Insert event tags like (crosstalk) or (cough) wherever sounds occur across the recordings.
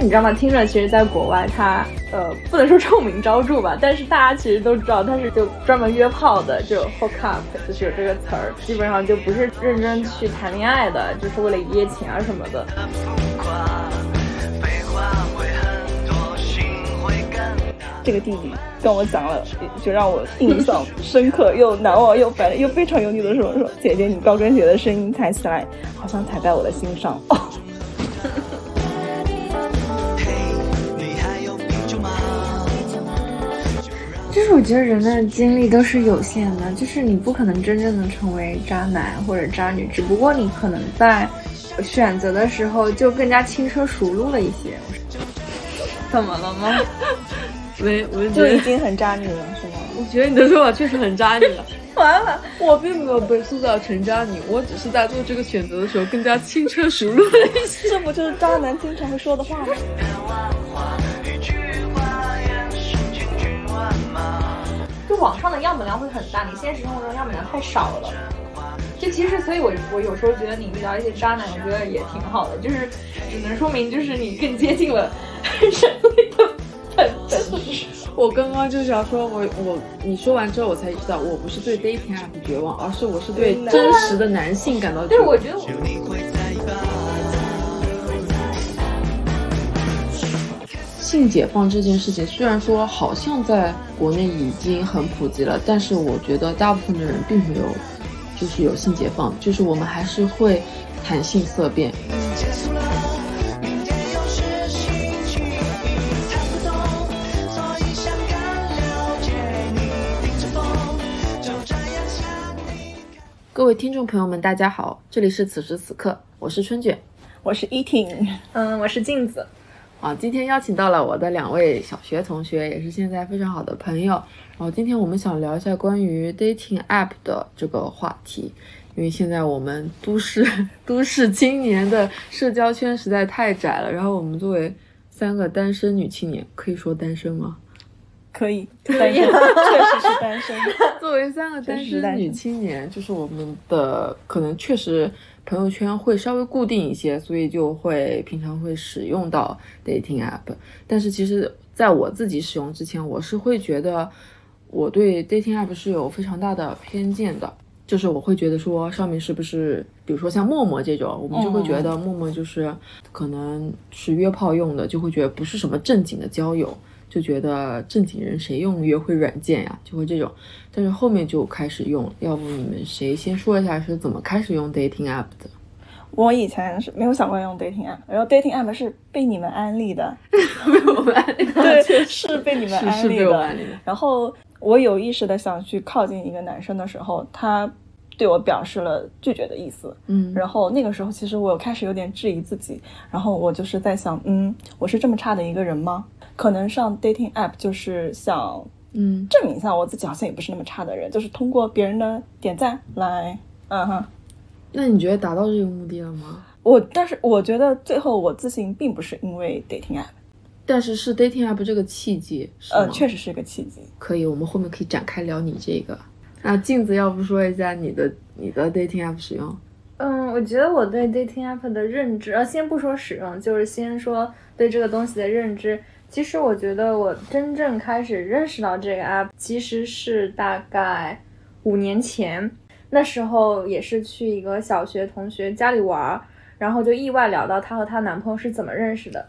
你知道吗？听着，其实在国外，他呃不能说臭名昭著吧，但是大家其实都知道他是就专门约炮的，就 hook up，就是有这个词儿，基本上就不是认真去谈恋爱的，就是为了一夜情啊什么的。这个弟弟跟我讲了，就让我印象深刻又难忘又烦又非常有你的说说，姐姐你高跟鞋的声音踩起来好像踩在我的心上哦。(laughs) 我觉得人的精力都是有限的，就是你不可能真正的成为渣男或者渣女，只不过你可能在选择的时候就更加轻车熟路了一些。怎么了吗？(laughs) 没，我就已经很渣女了，是吗？我觉得你的说法确实很渣女了。(laughs) 完了，我并没有被塑造成渣女，我只是在做这个选择的时候更加轻车熟路了一些。这不就是渣男经常会说的话吗？就网上的样本量会很大，你现实生活中样本量太少了。就其实，所以我我有时候觉得你遇到一些渣男，我觉得也挺好的，就是只能说明就是你更接近了人类的。我刚刚就是要说，我我你说完之后，我才知道，我不是对 dating app 绝望，而是我是对真实的男性感到绝望。对，我觉得。性解放这件事情，虽然说好像在国内已经很普及了，但是我觉得大部分的人并没有，就是有性解放，就是我们还是会谈性色变。各位听众朋友们，大家好，这里是此时此刻，我是春卷，我是依婷，嗯，我是镜子，啊，今天邀请到了我的两位小学同学，也是现在非常好的朋友，然后今天我们想聊一下关于 dating app 的这个话题，因为现在我们都市 (laughs) 都市青年的社交圈实在太窄了，然后我们作为三个单身女青年，可以说单身吗？可以，(laughs) 可以，确实是单身。(laughs) 作为三个单身女青年，就是我们的可能确实朋友圈会稍微固定一些，所以就会平常会使用到 dating app。但是其实在我自己使用之前，我是会觉得我对 dating app 是有非常大的偏见的，就是我会觉得说上面是不是，比如说像陌陌这种，我们就会觉得陌陌就是可能是约炮用的，就会觉得不是什么正经的交友。就觉得正经人谁用约会软件呀？就会这种，但是后面就开始用。要不你们谁先说一下是怎么开始用 dating app 的？我以前是没有想过用 dating app，然后 dating app 是被你们安利的，(laughs) 被我们安利，对，是被你们安利的。然后我有意识的想去靠近一个男生的时候，他对我表示了拒绝的意思。嗯，然后那个时候其实我开始有点质疑自己，然后我就是在想，嗯，我是这么差的一个人吗？可能上 dating app 就是想，嗯，证明一下我自己好像也不是那么差的人，就是通过别人的点赞来，嗯哼。那你觉得达到这个目的了吗？我，但是我觉得最后我自信并不是因为 dating app，但是是 dating app 这个契机，呃，确实是个契机。可以，我们后面可以展开聊你这个。那镜子要不说一下你的你的 dating app 使用？嗯，我觉得我对 dating app 的认知，呃，先不说使用，就是先说对这个东西的认知。其实我觉得我真正开始认识到这个 app，其实是大概五年前，那时候也是去一个小学同学家里玩，然后就意外聊到她和她男朋友是怎么认识的。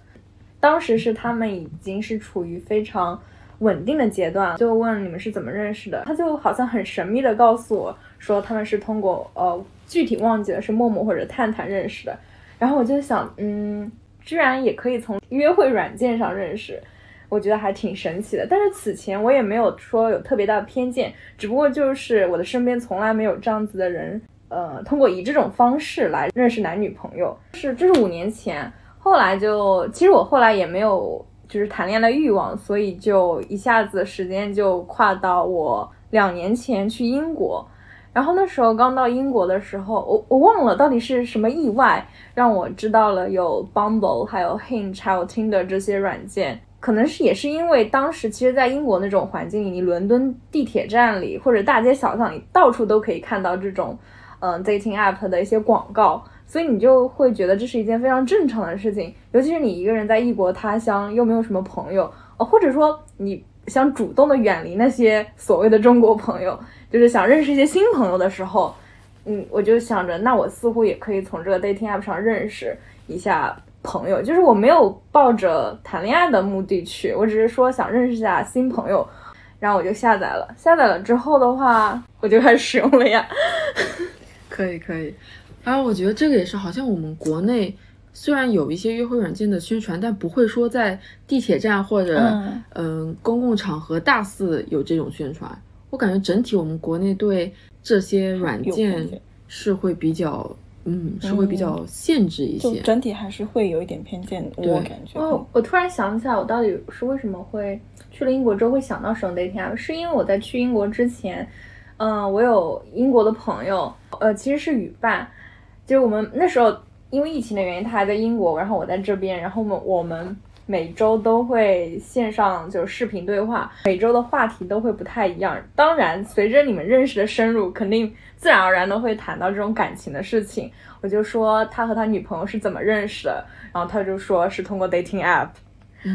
当时是他们已经是处于非常稳定的阶段，就问你们是怎么认识的，他就好像很神秘的告诉我说他们是通过呃具体忘记了是陌陌或者探探认识的，然后我就想嗯。居然也可以从约会软件上认识，我觉得还挺神奇的。但是此前我也没有说有特别大的偏见，只不过就是我的身边从来没有这样子的人，呃，通过以这种方式来认识男女朋友。是，这是五年前，后来就其实我后来也没有就是谈恋爱的欲望，所以就一下子时间就跨到我两年前去英国。然后那时候刚到英国的时候，我我忘了到底是什么意外让我知道了有 Bumble，还有 Hinge，还有 Tinder 这些软件。可能是也是因为当时其实，在英国那种环境里，你伦敦地铁站里或者大街小巷里到处都可以看到这种，嗯，dating app 的一些广告。所以你就会觉得这是一件非常正常的事情。尤其是你一个人在异国他乡，又没有什么朋友，哦，或者说你想主动的远离那些所谓的中国朋友，就是想认识一些新朋友的时候，嗯，我就想着，那我似乎也可以从这个 dating app 上认识一下朋友。就是我没有抱着谈恋爱的目的去，我只是说想认识一下新朋友。然后我就下载了，下载了之后的话，我就开始使用了呀。可以可以，然后我觉得这个也是，好像我们国内虽然有一些约会软件的宣传，但不会说在地铁站或者嗯公共场合大肆有这种宣传。我感觉整体我们国内对这些软件是会比较。嗯，是会比较限制一些，整体还是会有一点偏见。我感觉。哦，我突然想起来，我到底是为什么会去了英国之后会想到使用 dating app，是因为我在去英国之前，嗯，我有英国的朋友，呃，其实是语伴，就是我们那时候因为疫情的原因，他还在英国，然后我在这边，然后我们我们每周都会线上就是视频对话，每周的话题都会不太一样。当然，随着你们认识的深入，肯定。自然而然的会谈到这种感情的事情，我就说他和他女朋友是怎么认识的，然后他就说是通过 dating app，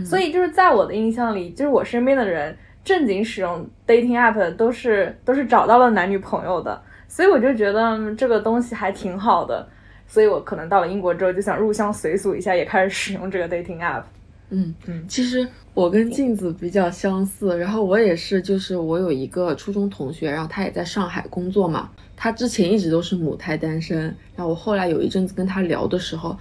所以就是在我的印象里，就是我身边的人正经使用 dating app 都是都是找到了男女朋友的，所以我就觉得这个东西还挺好的，所以我可能到了英国之后就想入乡随俗一下，也开始使用这个 dating app。嗯嗯，其实我跟镜子比较相似，然后我也是，就是我有一个初中同学，然后他也在上海工作嘛。他之前一直都是母胎单身，然后我后来有一阵子跟他聊的时候，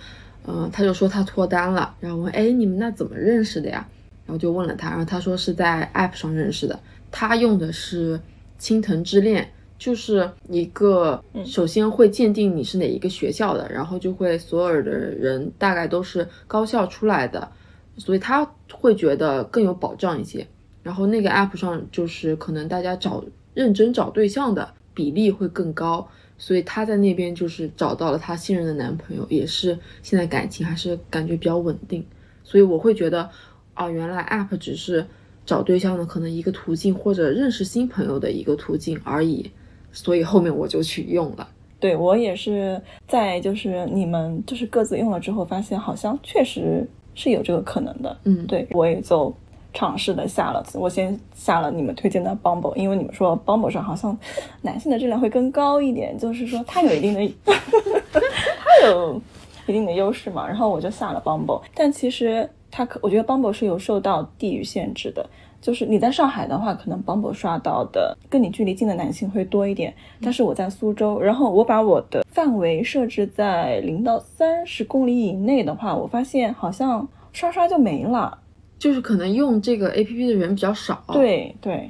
嗯，他就说他脱单了，然后问，哎，你们那怎么认识的呀？然后就问了他，然后他说是在 App 上认识的，他用的是青藤之恋，就是一个首先会鉴定你是哪一个学校的，然后就会所有的人大概都是高校出来的，所以他会觉得更有保障一些。然后那个 App 上就是可能大家找认真找对象的。比例会更高，所以她在那边就是找到了她信任的男朋友，也是现在感情还是感觉比较稳定。所以我会觉得，啊，原来 App 只是找对象的可能一个途径，或者认识新朋友的一个途径而已。所以后面我就去用了。对我也是在就是你们就是各自用了之后，发现好像确实是有这个可能的。嗯，对我也就。尝试的下了，我先下了你们推荐的 Bumble，因为你们说 Bumble 上好像男性的质量会更高一点，就是说它有一定的，(laughs) 它有一定的优势嘛。然后我就下了 Bumble，但其实它可，我觉得 Bumble 是有受到地域限制的，就是你在上海的话，可能 Bumble 刷到的跟你距离近的男性会多一点，但是我在苏州，然后我把我的范围设置在零到三十公里以内的话，我发现好像刷刷就没了。就是可能用这个 A P P 的人比较少，对对，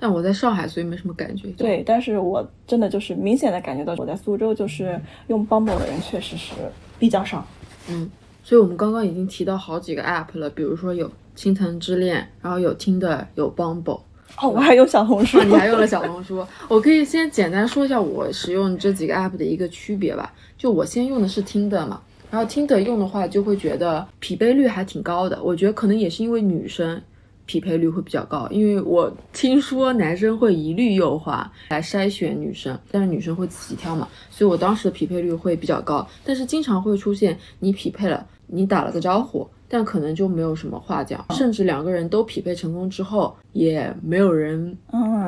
但我在上海，所以没什么感觉。对，但是我真的就是明显的感觉到，我在苏州就是用 Bumble 的人确实是比较少。嗯，所以我们刚刚已经提到好几个 App 了，比如说有青藤之恋，然后有听的，有 Bumble。哦，我还用小红书，(laughs) 你还用了小红书。我可以先简单说一下我使用这几个 App 的一个区别吧。就我先用的是听的嘛。然后听的用的话，就会觉得匹配率还挺高的。我觉得可能也是因为女生匹配率会比较高，因为我听说男生会一律优化来筛选女生，但是女生会自己挑嘛，所以我当时的匹配率会比较高。但是经常会出现你匹配了，你打了个招呼，但可能就没有什么话讲，甚至两个人都匹配成功之后，也没有人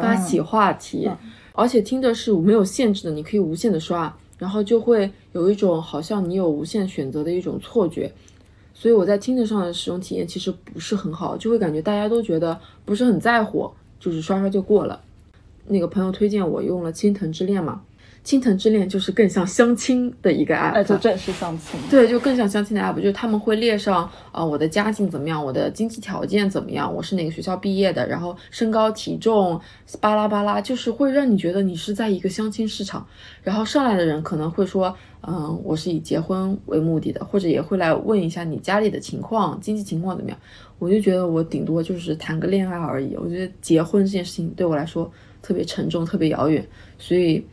发起话题，而且听的是没有限制的，你可以无限的刷。然后就会有一种好像你有无限选择的一种错觉，所以我在听着上的使用体验其实不是很好，就会感觉大家都觉得不是很在乎，就是刷刷就过了。那个朋友推荐我用了青藤之恋嘛。青藤之恋就是更像相亲的一个 app，哎，就正式相亲，对，就更像相亲的 app，就是他们会列上啊，我的家境怎么样，我的经济条件怎么样，我是哪个学校毕业的，然后身高体重巴拉巴拉，就是会让你觉得你是在一个相亲市场。然后上来的人可能会说，嗯，我是以结婚为目的的，或者也会来问一下你家里的情况，经济情况怎么样。我就觉得我顶多就是谈个恋爱而已，我觉得结婚这件事情对我来说特别沉重，特别遥远，所以。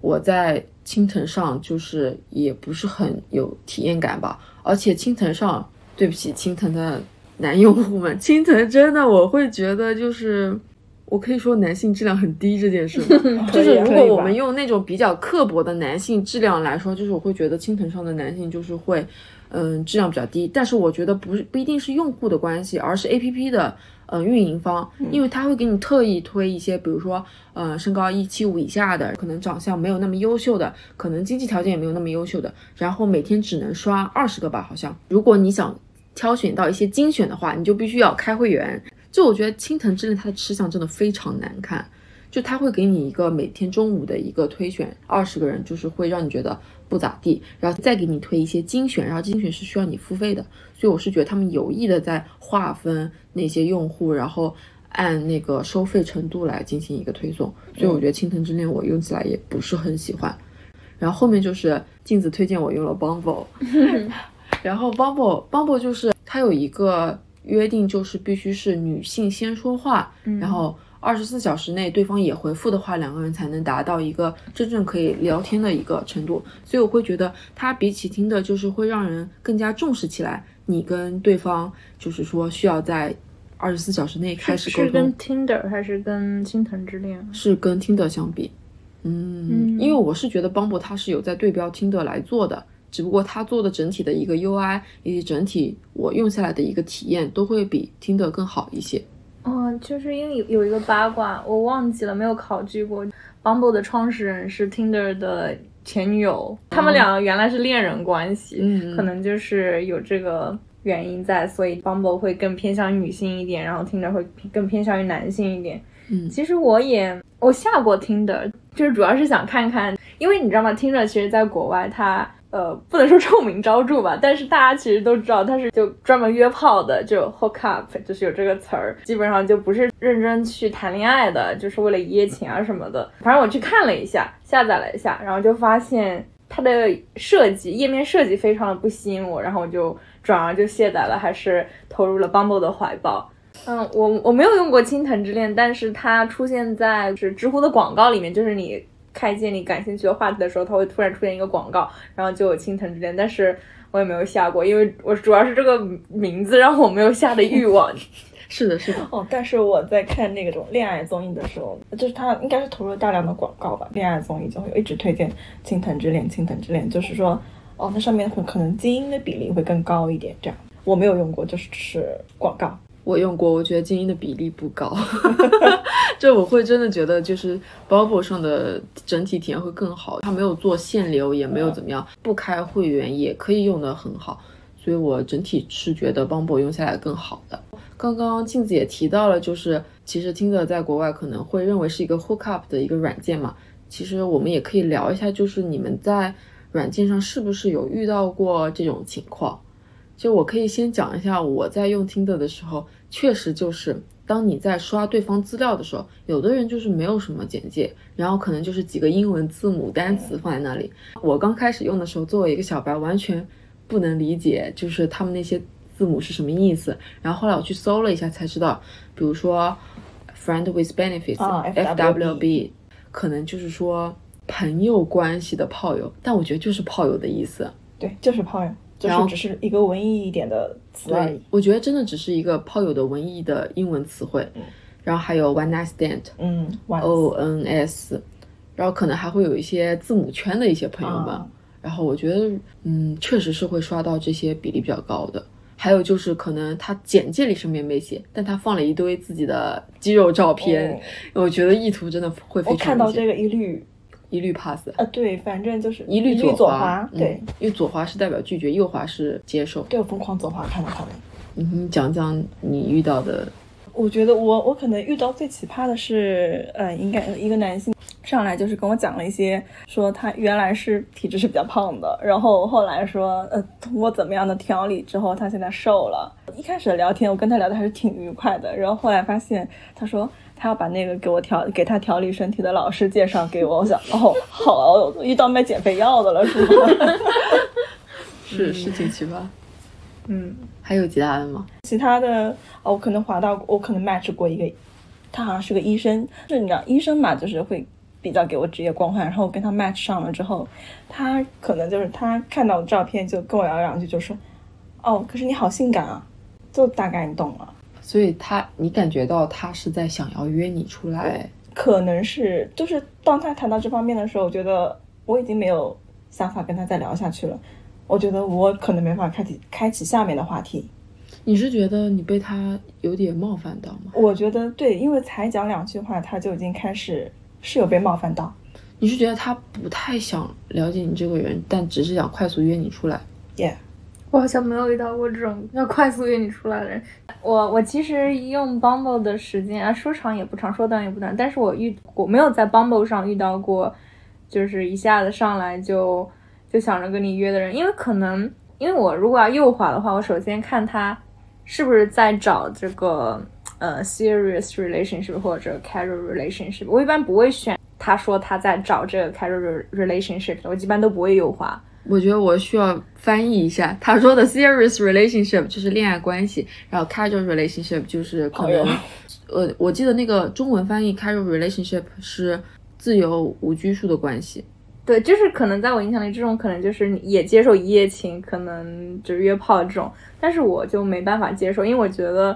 我在青藤上就是也不是很有体验感吧，而且青藤上，对不起青藤的男用户们，青藤真的我会觉得就是我可以说男性质量很低这件事 (laughs) 吗？就是如果我们用那种比较刻薄的男性质量来说，就是我会觉得青藤上的男性就是会，嗯，质量比较低。但是我觉得不是不一定是用户的关系，而是 A P P 的呃运营方，因为他会给你特意推一些，比如说呃身高一七五以下的，可能长相没有那么优秀的，可能经济条件也没有那么优秀的，然后每天只能刷二十个吧，好像。如果你想挑选到一些精选的话，你就必须要开会员。就我觉得青藤之恋它的吃相真的非常难看，就他会给你一个每天中午的一个推选二十个人，就是会让你觉得不咋地，然后再给你推一些精选，然后精选是需要你付费的，所以我是觉得他们有意的在划分那些用户，然后按那个收费程度来进行一个推送，所以我觉得青藤之恋我用起来也不是很喜欢。然后后面就是镜子推荐我用了 Bumble，(laughs) 然后 Bumble Bumble 就是它有一个。约定就是必须是女性先说话，然后二十四小时内对方也回复的话，两个人才能达到一个真正可以聊天的一个程度。所以我会觉得它比起听的，就是会让人更加重视起来。你跟对方就是说需要在二十四小时内开始沟通。是跟 Tinder 还是跟青藤之恋？是跟 Tinder 相比，嗯，因为我是觉得 Bumble 它是有在对标 Tinder 来做的。只不过它做的整体的一个 UI 以及整体我用下来的一个体验都会比听的更好一些。哦，就是因为有有一个八卦，我忘记了，没有考据过。Bumble 的创始人是 Tinder 的前女友，他们俩原来是恋人关系，可能就是有这个原因在，所以 Bumble 会更偏向女性一点，然后 Tinder 会更偏向于男性一点。嗯，其实我也我下过 Tinder，就是主要是想看看，因为你知道吗？Tinder 其实在国外它。呃，不能说臭名昭著吧，但是大家其实都知道他是就专门约炮的，就 hook up，就是有这个词儿，基本上就不是认真去谈恋爱的，就是为了一夜情啊什么的。反正我去看了一下，下载了一下，然后就发现它的设计页面设计非常的不吸引我，然后我就转而就卸载了，还是投入了 Bumble 的怀抱。嗯，我我没有用过青藤之恋，但是它出现在是知乎的广告里面，就是你。开建你感兴趣的话题的时候，它会突然出现一个广告，然后就有青藤之恋，但是我也没有下过，因为我主要是这个名字让我没有下的欲望。是的，是的。哦，但是我在看那种恋爱综艺的时候，就是它应该是投入了大量的广告吧，恋爱综艺就会一直推荐青藤之恋，青藤之恋，就是说，哦，那上面可可能精英的比例会更高一点，这样。我没有用过，就是是广告。我用过，我觉得精英的比例不高，(laughs) 就我会真的觉得就是 Bubble 上的整体体验会更好，它没有做限流，也没有怎么样，不开会员也可以用的很好，所以我整体是觉得 Bumble 用下来更好的。刚刚镜子也提到了，就是其实听的在国外可能会认为是一个 hook up 的一个软件嘛，其实我们也可以聊一下，就是你们在软件上是不是有遇到过这种情况？就我可以先讲一下我在用听的的时候。确实就是，当你在刷对方资料的时候，有的人就是没有什么简介，然后可能就是几个英文字母单词放在那里。我刚开始用的时候，作为一个小白，完全不能理解，就是他们那些字母是什么意思。然后后来我去搜了一下，才知道，比如说 friend with benefits，FWB，可能就是说朋友关系的炮友，但我觉得就是炮友的意思。对，就是炮友。就是只是一个文艺一点的词而已。我觉得真的只是一个炮友的文艺的英文词汇。然后还有 one night stand，嗯，O N S，然后可能还会有一些字母圈的一些朋友们。然后我觉得，嗯，确实是会刷到这些比例比较高的。还有就是可能他简介里什么也没写，但他放了一堆自己的肌肉照片。我觉得意图真的会非常。我看到这个一律。一律 pass 啊，对，反正就是一律左滑，对，因为左滑是代表拒绝，右滑是接受。对，我疯狂左滑看到他们。嗯，讲讲你遇到的。我觉得我我可能遇到最奇葩的是，呃，应该一个男性上来就是跟我讲了一些，说他原来是体质是比较胖的，然后后来说，呃，通过怎么样的调理之后，他现在瘦了。一开始聊天，我跟他聊的还是挺愉快的，然后后来发现，他说。他要把那个给我调给他调理身体的老师介绍给我，我想哦，好，遇到卖减肥药的了是吗？(laughs) 是是挺奇葩。嗯，还有其他的吗？其他的哦，我可能滑到，我可能 match 过一个，他好像是个医生，就你知道医生嘛，就是会比较给我职业光环。然后我跟他 match 上了之后，他可能就是他看到我照片就跟我聊两句，就说哦，可是你好性感啊，就大概你懂了。所以他你感觉到他是在想要约你出来，可能是就是当他谈到这方面的时候，我觉得我已经没有想法跟他再聊下去了。我觉得我可能没法开启开启下面的话题。你是觉得你被他有点冒犯到吗？我觉得对，因为才讲两句话，他就已经开始是有被冒犯到。你是觉得他不太想了解你这个人，但只是想快速约你出来？Yeah，我好像没有遇到过这种要快速约你出来的人。我我其实用 Bumble 的时间啊，说长也不长，说短也不短，但是我遇我没有在 Bumble 上遇到过，就是一下子上来就就想着跟你约的人，因为可能因为我如果要右滑的话，我首先看他是不是在找这个呃 serious relationship 或者 casual relationship，我一般不会选他说他在找这个 casual relationship，我一般都不会右滑。我觉得我需要翻译一下，他说的 serious relationship 就是恋爱关系，然后 casual relationship 就是可能，呃，我记得那个中文翻译 casual relationship 是自由无拘束的关系。对，就是可能在我印象里，这种可能就是你也接受一夜情，可能就是约炮这种，但是我就没办法接受，因为我觉得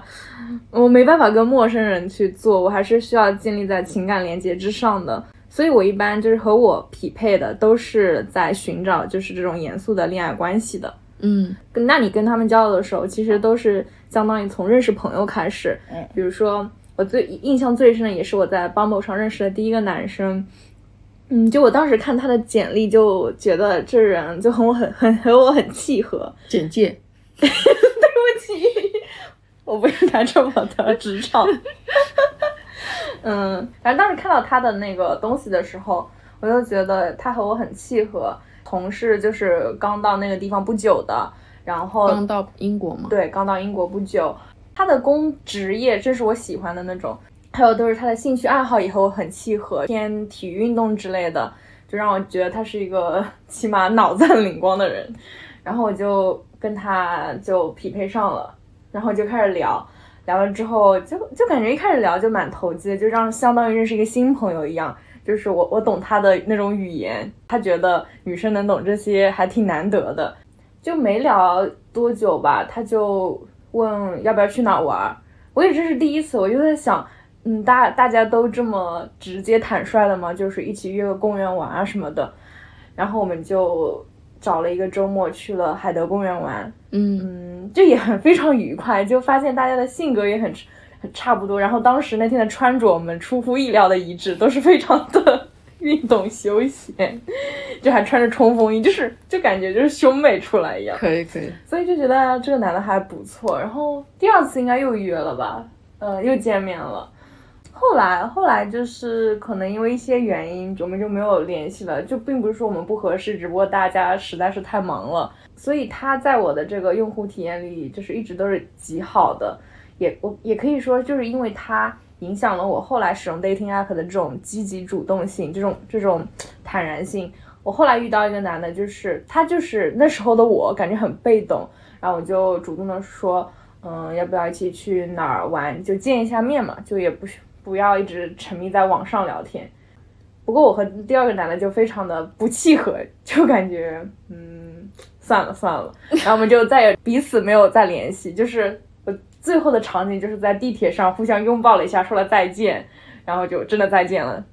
我没办法跟陌生人去做，我还是需要建立在情感连接之上的，所以我一般就是和我匹配的都是在寻找就是这种严肃的恋爱关系的。嗯跟那你跟他们交流的时候，其实都是相当于从认识朋友开始。嗯比如说我最印象最深的也是我在 Bumble 上认识的第一个男生。嗯，就我当时看他的简历，就觉得这人就和我很很和我很契合。(laughs) 简介，对不起，(laughs) 我不应该这么的直唱。嗯，反正当时看到他的那个东西的时候，我就觉得他和我很契合。同事就是刚到那个地方不久的，然后刚到英国嘛，对，刚到英国不久，他的工职业正是我喜欢的那种，还有都是他的兴趣爱好也和我很契合，偏体育运动之类的，就让我觉得他是一个 (laughs) 起码脑子很灵光的人，然后我就跟他就匹配上了，然后就开始聊。聊了之后，就就感觉一开始聊就蛮投机的，就让相当于认识一个新朋友一样。就是我我懂他的那种语言，他觉得女生能懂这些还挺难得的。就没聊多久吧，他就问要不要去哪玩儿。我也这是第一次，我就在想，嗯，大大家都这么直接坦率的吗？就是一起约个公园玩啊什么的。然后我们就找了一个周末去了海德公园玩，嗯嗯，这也很 (laughs) 非常愉快，就发现大家的性格也很很差不多。然后当时那天的穿着，我们出乎意料的一致，都是非常的 (laughs) 运动休闲，就还穿着冲锋衣，就是就感觉就是兄妹出来一样。可以可以，所以就觉得这个男的还不错。然后第二次应该又约了吧，呃，又见面了。后来后来就是可能因为一些原因，我们就没有联系了。就并不是说我们不合适，只不过大家实在是太忙了。所以他在我的这个用户体验里，就是一直都是极好的。也我也可以说，就是因为他影响了我后来使用 dating app 的这种积极主动性，这种这种坦然性。我后来遇到一个男的，就是他就是那时候的我，感觉很被动，然后我就主动的说，嗯，要不要一起去哪儿玩，就见一下面嘛，就也不不要一直沉迷在网上聊天。不过我和第二个男的就非常的不契合，就感觉嗯算了算了，然后我们就再也彼此没有再联系。就是我最后的场景就是在地铁上互相拥抱了一下，说了再见，然后就真的再见了。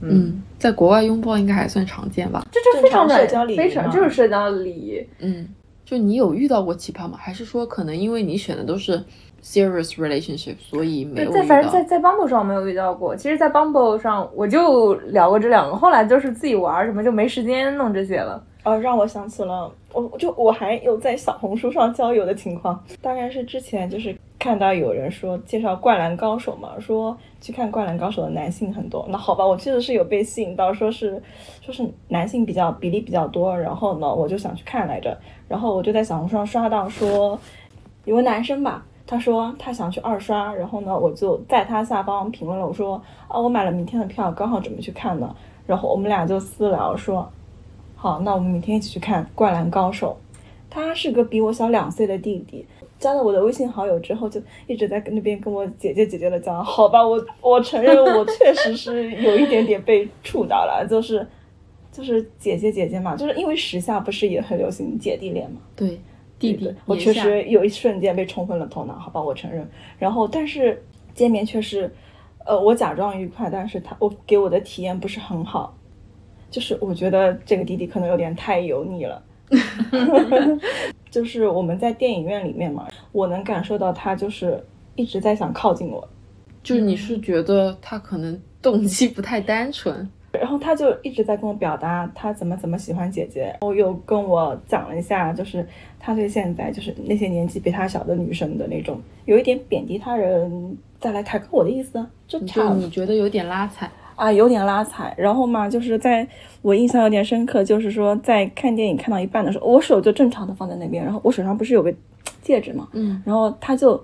嗯，在国外拥抱应该还算常见吧？这就非常的社交礼仪非常就是社交礼仪。嗯，就你有遇到过奇葩吗？还是说可能因为你选的都是 serious relationship，所以没对，有遇在反正在？在 Bumble 上我没有遇到过。其实，在 Bumble 上我就聊过这两个，后来就是自己玩儿什么，就没时间弄这些了。哦，让我想起了，我就我还有在小红书上交友的情况，大概是之前就是看到有人说介绍《灌篮高手》嘛，说去看《灌篮高手》的男性很多。那好吧，我确实是有被吸引到，说是说是男性比较比例比较多，然后呢，我就想去看来着。然后我就在小红书上刷到说有个男生吧，他说他想去二刷，然后呢，我就在他下方评论了，我说啊，我买了明天的票，刚好准备去看呢。然后我们俩就私聊说，好，那我们明天一起去看《灌篮高手》。他是个比我小两岁的弟弟，加了我的微信好友之后，就一直在那边跟我姐姐姐姐的讲。好吧，我我承认我确实是有一点点被触到了，就是就是姐姐姐姐嘛，就是因为时下不是也很流行姐弟恋嘛。对，弟弟我确实有一瞬间被冲昏了头脑，好吧，我承认。然后，但是见面却是，呃，我假装愉快，但是他我给我的体验不是很好，就是我觉得这个弟弟可能有点太油腻了。(laughs) 就是我们在电影院里面嘛，我能感受到他就是一直在想靠近我，就是你是觉得他可能动机不太单纯，然后他就一直在跟我表达他怎么怎么喜欢姐姐，然后又跟我讲了一下，就是他对现在就是那些年纪比他小的女生的那种，有一点贬低他人再来抬高我的意思，就差就你觉得有点拉踩。啊有点拉踩。然后嘛，就是在我印象有点深刻，就是说在看电影看到一半的时候，我手就正常的放在那边，然后我手上不是有个 (tsk) 戒指嘛，嗯，然后他就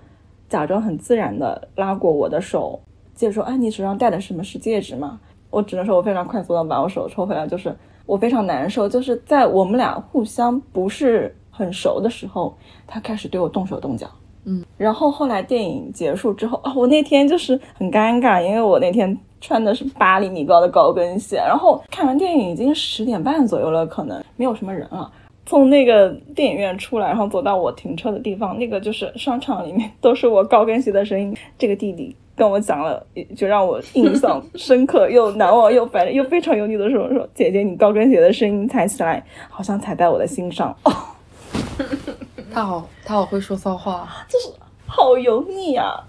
假装很自然的拉过我的手，接着说：“哎，你手上戴的什么是戒指吗？”我只能说，我非常快速的把我手抽回来，就是我非常难受，就是在我们俩互相不是很熟的时候，他开始对我动手动脚。嗯，然后后来电影结束之后啊，我那天就是很尴尬，因为我那天穿的是八厘米高的高跟鞋，然后看完电影已经十点半左右了，可能没有什么人了。从那个电影院出来，然后走到我停车的地方，那个就是商场里面都是我高跟鞋的声音。这个弟弟跟我讲了，就让我印象深刻又难忘又反正又非常油腻的说说姐姐，你高跟鞋的声音踩起来好像踩在我的心上哦，(laughs) 他好，他好会说骚话。就是好油腻啊，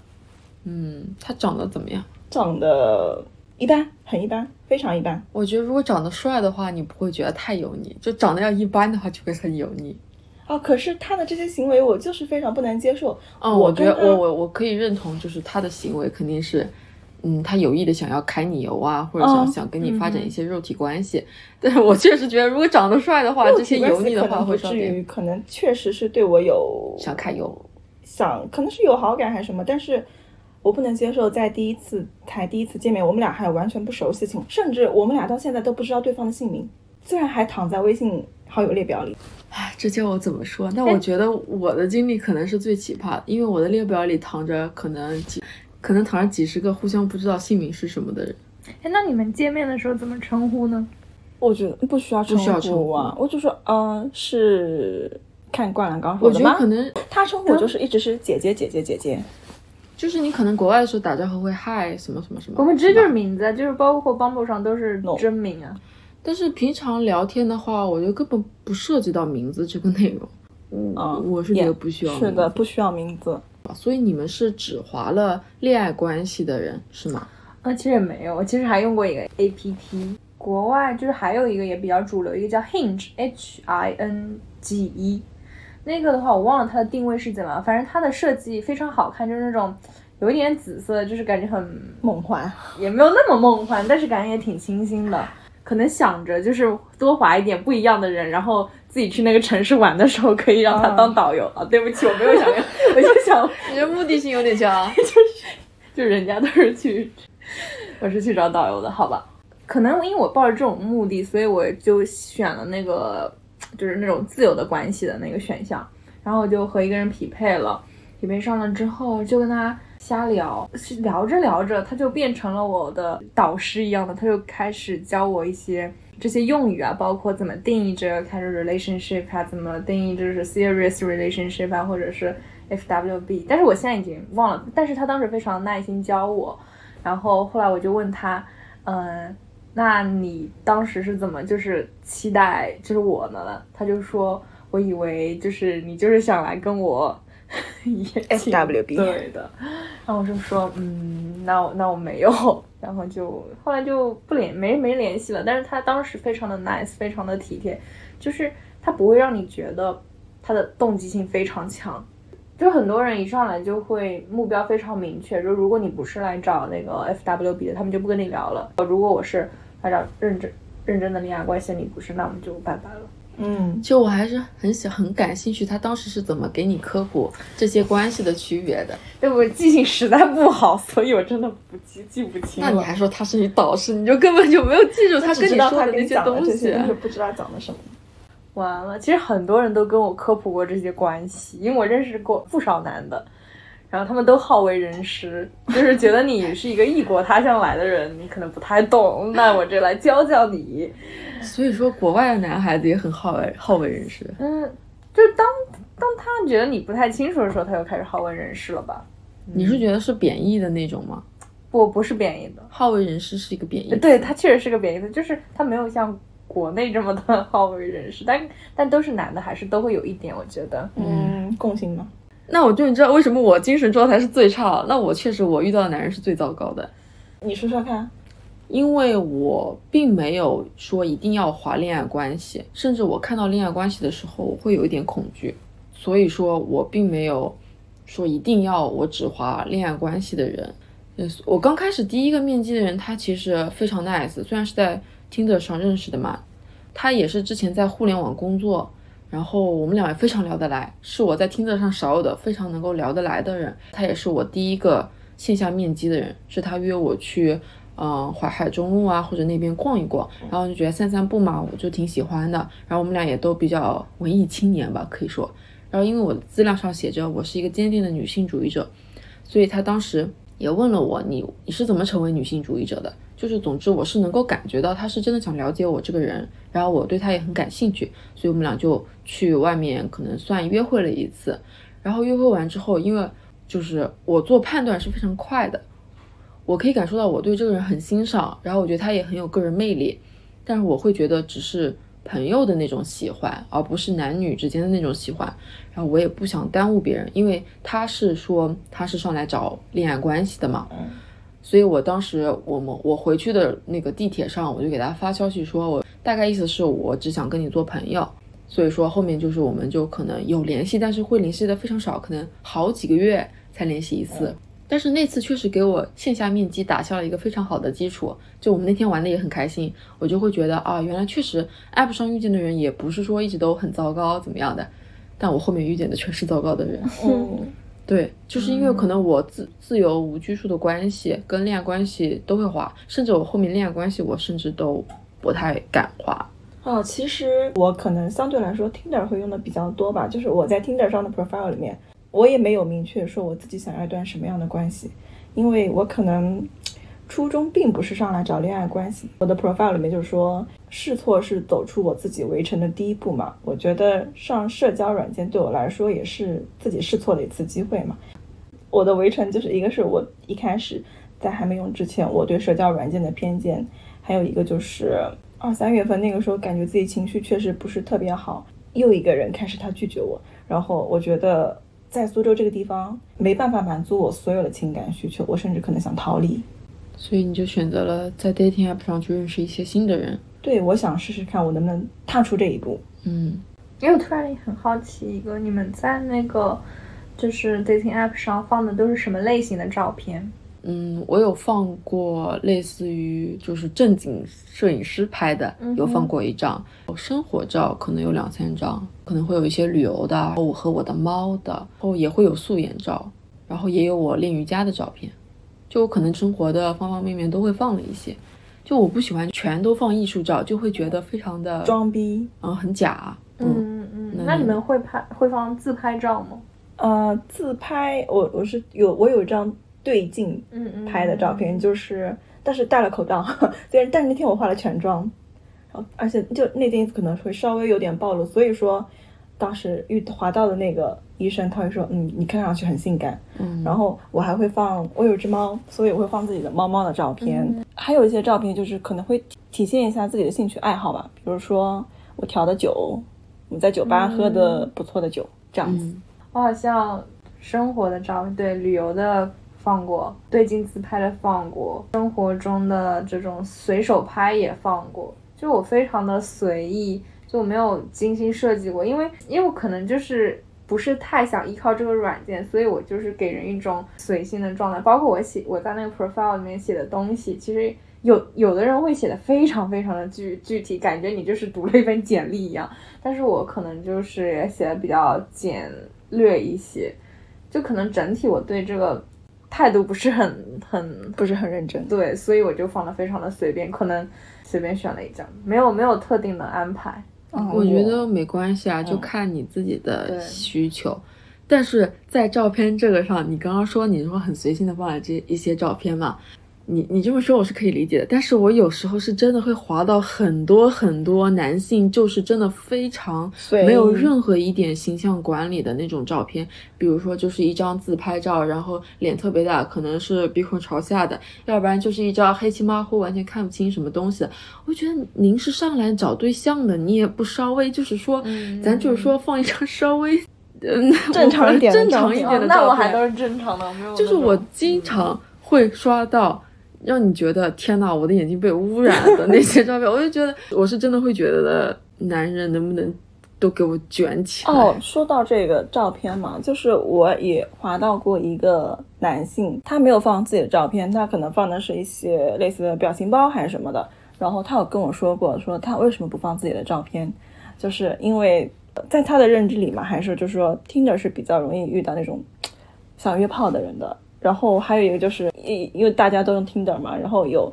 嗯，他长得怎么样？长得一般，很一般，非常一般。我觉得如果长得帅的话，你不会觉得太油腻；就长得要一般的话，就会很油腻。啊，可是他的这些行为我就是非常不能接受。嗯，我我觉得我我我可以认同，就是他的行为肯定是，嗯，他有意的想要揩你油啊，或者想、嗯想跟你发展一些肉体关系。但是我确实觉得，如果长得帅的话，这些油腻的话会至于，可能确实是对我有想揩油。想，可能是有好感还是什么，但是我不能接受在第一次才第一次见面，我们俩还完全不熟悉的情况，甚至我们俩到现在都不知道对方的姓名，虽然还躺在微信好友列表里。唉，这叫我怎么说？那我觉得我的经历可能是最奇葩的，因为我的列表里躺着可能几，可能躺着几十个互相不知道姓名是什么的人。哎，那你们见面的时候怎么称呼呢？我觉得不需要称需要称呼啊，我就说，嗯、是看《灌篮高手我》的吗？觉得可能他称呼我就是一直是姐姐姐姐姐姐。就是你可能国外的时候打招呼会嗨什么什么什么，我们直接就是名字啊，就是包括 Bumble 上都是真名啊。但是平常聊天的话，我觉得根本不涉及到名字这个内容。嗯我是觉得不需要。是的，，不需要名字。所以你们是只划了恋爱关系的人是吗？啊，其实也没有，我其实还用过一个 A P P，国外就是还有一个也比较主流，一个叫 Hinge，H I N G E，那个的话我忘了它的定位是怎么样，反正它的设计非常好看，就是那种有一点紫色，就是感觉很梦幻，也没有那么梦幻，但是感觉也挺清新的。可能想着就是多划一点不一样的人，然后自己去那个城市玩的时候可以让他当导游啊。对不起，我没有想要，(laughs) 我就想你的目的性有点强。(laughs) 就是就人家都是去，我是去找导游的，好吧？可能因为我抱着这种目的，所以我就选了那个就是那种自由的关系的那个选项，然后我就和一个人匹配了，匹配上了之后就跟他瞎聊，聊着聊着他就变成了我的导师一样的，他就开始教我一些这些用语啊，包括怎么定义这个 casual relationship 啊，怎么定义就是 serious relationship 啊，或者是 FWB，但是我现在已经忘了，但是他当时非常耐心教我，然后后来我就问他，嗯，那你当时是怎么就是期待就是我呢？他就说，我以为就是你就是想来跟我 (laughs) FWB 对的，然后我就说，嗯，那我那我没有，然后就后来就不联没没联系了。但是他当时非常的 nice，非常的体贴，就是他不会让你觉得他的动机性非常强。就很多人一上来就会目标非常明确，就如果你不是来找那个 FWB 的，他们就不跟你聊了。如果我是来找认真认真的恋爱关系，你不是，那我们就拜拜了。嗯，就我还是很想很感兴趣，他当时是怎么给你科普这些关系的区别的？对我记性实在不好，所以我真的不记记不清。那你还说他是你导师，你就根本就没有记住他跟你说的那跟你讲的东西不知道讲的什么。完了，其实很多人都跟我科普过这些关系，因为我认识过不少男的，然后他们都好为人师，(laughs) 就是觉得你是一个异国他乡来的人，你可能不太懂，那我这来教教你。所以说，国外的男孩子也很好为好为人师。嗯，就是当当他觉得你不太清楚的时候，他就开始好为人师了吧？你是觉得是贬义的那种吗？不，不是贬义的。好为人师是一个贬义词，对他确实是个贬义词，就是他没有像国内这么的好为人师，但但都是男的，还是都会有一点，我觉得。嗯，共性吗？那我就你知道为什么我精神状态是最差？那我确实我遇到的男人是最糟糕的，你说说看。因为我并没有说一定要划恋爱关系，甚至我看到恋爱关系的时候，我会有一点恐惧，所以说我并没有说一定要我只划恋爱关系的人。嗯，我刚开始第一个面基的人，他其实非常 nice，虽然是在 Tinder 上认识的嘛，他也是之前在互联网工作，然后我们俩也非常聊得来，是我在听者上少有的非常能够聊得来的人。他也是我第一个线下面基的人，是他约我去。嗯，淮海中路啊，或者那边逛一逛，然后就觉得散散步嘛，我就挺喜欢的。然后我们俩也都比较文艺青年吧，可以说。然后因为我的资料上写着我是一个坚定的女性主义者，所以他当时也问了我，你你是怎么成为女性主义者的？就是总之我是能够感觉到他是真的想了解我这个人，然后我对他也很感兴趣，所以我们俩就去外面可能算约会了一次。然后约会完之后，因为就是我做判断是非常快的。我可以感受到我对这个人很欣赏，然后我觉得他也很有个人魅力，但是我会觉得只是朋友的那种喜欢，而不是男女之间的那种喜欢。然后我也不想耽误别人，因为他是说他是上来找恋爱关系的嘛，所以我当时我们我回去的那个地铁上，我就给他发消息说，我大概意思是我只想跟你做朋友，所以说后面就是我们就可能有联系，但是会联系的非常少，可能好几个月才联系一次。但是那次确实给我线下面基打下了一个非常好的基础，就我们那天玩的也很开心，我就会觉得啊，原来确实 App 上遇见的人也不是说一直都很糟糕怎么样的，但我后面遇见的全是糟糕的人。嗯，(laughs) 对，就是因为可能我自自由无拘束的关系，跟恋爱关系都会滑，甚至我后面恋爱关系我甚至都不太敢滑。哦，其实我可能相对来说 Tinder 会用的比较多吧，就是我在 Tinder 上的 profile 里面。我也没有明确说我自己想要一段什么样的关系，因为我可能初衷并不是上来找恋爱关系。我的 profile 里面就是说，试错是走出我自己围城的第一步嘛。我觉得上社交软件对我来说也是自己试错的一次机会嘛。我的围城就是一个是我一开始在还没用之前我对社交软件的偏见，还有一个就是二三月份那个时候感觉自己情绪确实不是特别好，又一个人开始他拒绝我，然后我觉得。在苏州这个地方没办法满足我所有的情感需求，我甚至可能想逃离，所以你就选择了在 dating app 上去认识一些新的人。对，我想试试看我能不能踏出这一步。嗯，因为我突然也很好奇，一个你们在那个就是 dating app 上放的都是什么类型的照片？嗯，我有放过类似于就是正经摄影师拍的，有放过一张生活照，可能有两三张，可能会有一些旅游的，我和我的猫的，然后也会有素颜照，然后也有我练瑜伽的照片，就我可能生活的方方面面都会放了一些，就我不喜欢全都放艺术照，就会觉得非常的装逼，嗯，很假。嗯嗯，那你们会拍会放自拍照吗？呃，自拍，我我是有我有一张。对镜拍的照片，就是，但是戴了口罩，(laughs) 虽然但是那天我化了全妆，然后而且就那天可能会稍微有点暴露，所以说当时遇滑到的那个医生他会说，嗯，你看上去很性感，嗯，然后我还会放，我有只猫，所以我会放自己的猫猫的照片，还有一些照片就是可能会体现一下自己的兴趣爱好吧，比如说我调的酒，我在酒吧喝的不错的酒，这样子。我好像生活的照片，对旅游的。放过对镜自拍的，放过生活中的这种随手拍也放过，就我非常的随意，就我没有精心设计过，因为因为我可能就是不是太想依靠这个软件，所以我就是给人一种随性的状态。包括我写我在那个 profile 里面写的东西，其实有有的人会写的非常非常的具具体，感觉你就是读了一份简历一样，但是我可能就是也写的比较简略一些，就可能整体我对这个。态度不是很很不是很认真，对，所以我就放的非常的随便，可能随便选了一张，没有没有特定的安排。我觉得没关系啊，就看你自己的需求。但是在照片这个上，你刚刚说你说很随性的放了这一些照片嘛，你你这么说我是可以理解的，但是我有时候是真的会滑到很多很多男性，就是真的非常没有任何一点形象管理的那种照片，比如说就是一张自拍照，然后脸特别大，可能是鼻孔朝下的，要不然就是一张黑漆麻糊，完全看不清什么东西。我觉得您是上来找对象的，你也不稍微就是说，咱就是说放一张稍微嗯正常一点、正常一点的照片，那我还都是正常的，没有。就是我经常会刷到。让你觉得天哪，我的眼睛被污染的那些照片，我就觉得我是真的会觉得男人能不能都给我卷起来。哦，说到这个照片嘛，就是我也划到过一个男性，他没有放自己的照片，他可能放的是一些类似的表情包还是什么的。然后他有跟我说过，说他为什么不放自己的照片，就是因为在他的认知里嘛，还是就是说听着是比较容易遇到那种想约炮的人的。然后还有一个就是，因因为大家都用 Tinder 嘛，然后有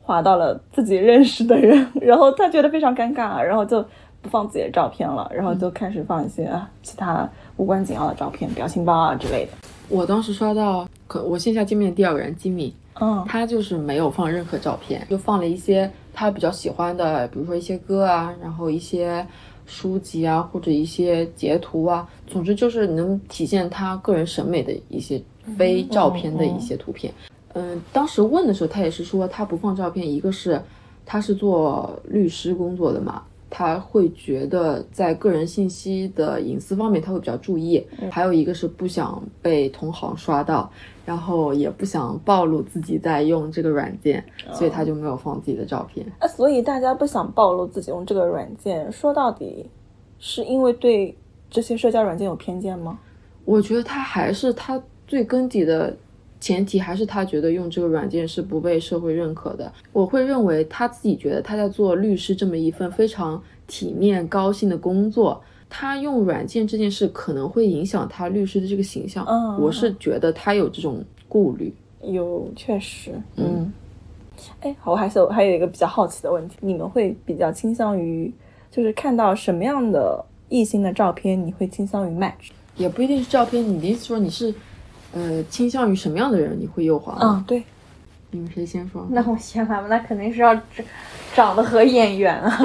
划到了自己认识的人，(laughs) 然后他觉得非常尴尬，然后就不放自己的照片了，然后就开始放一些啊其他无关紧要的照片、表情包啊之类的。我当时刷到，可我线下见面第二个人吉米，嗯，他就是没有放任何照片，就放了一些他比较喜欢的，比如说一些歌啊，然后一些书籍啊，或者一些截图啊，总之就是能体现他个人审美的一些。非照片的一些图片，嗯，当时问的时候，他也是说他不放照片，一个是他是做律师工作的嘛，他会觉得在个人信息的隐私方面他会比较注意，还有一个是不想被同行刷到，然后也不想暴露自己在用这个软件，所以他就没有放自己的照片。啊，所以大家不想暴露自己用这个软件，说到底是因为对这些社交软件有偏见吗？我觉得他还是他。最根底的前提还是他觉得用这个软件是不被社会认可的。我会认为他自己觉得他在做律师这么一份非常体面、高薪的工作，他用软件这件事可能会影响他律师的这个形象。嗯，我是觉得他有这种顾虑。有，确实。嗯。哎，好，我还是还有一个比较好奇的问题，你们会比较倾向于，就是看到什么样的异性的照片，你会倾向于 match？也不一定是照片，你的意思说你是？呃，倾向于什么样的人你会右滑？嗯，对。你们谁先说？那我先来吧。那肯定是要长长得和眼缘啊，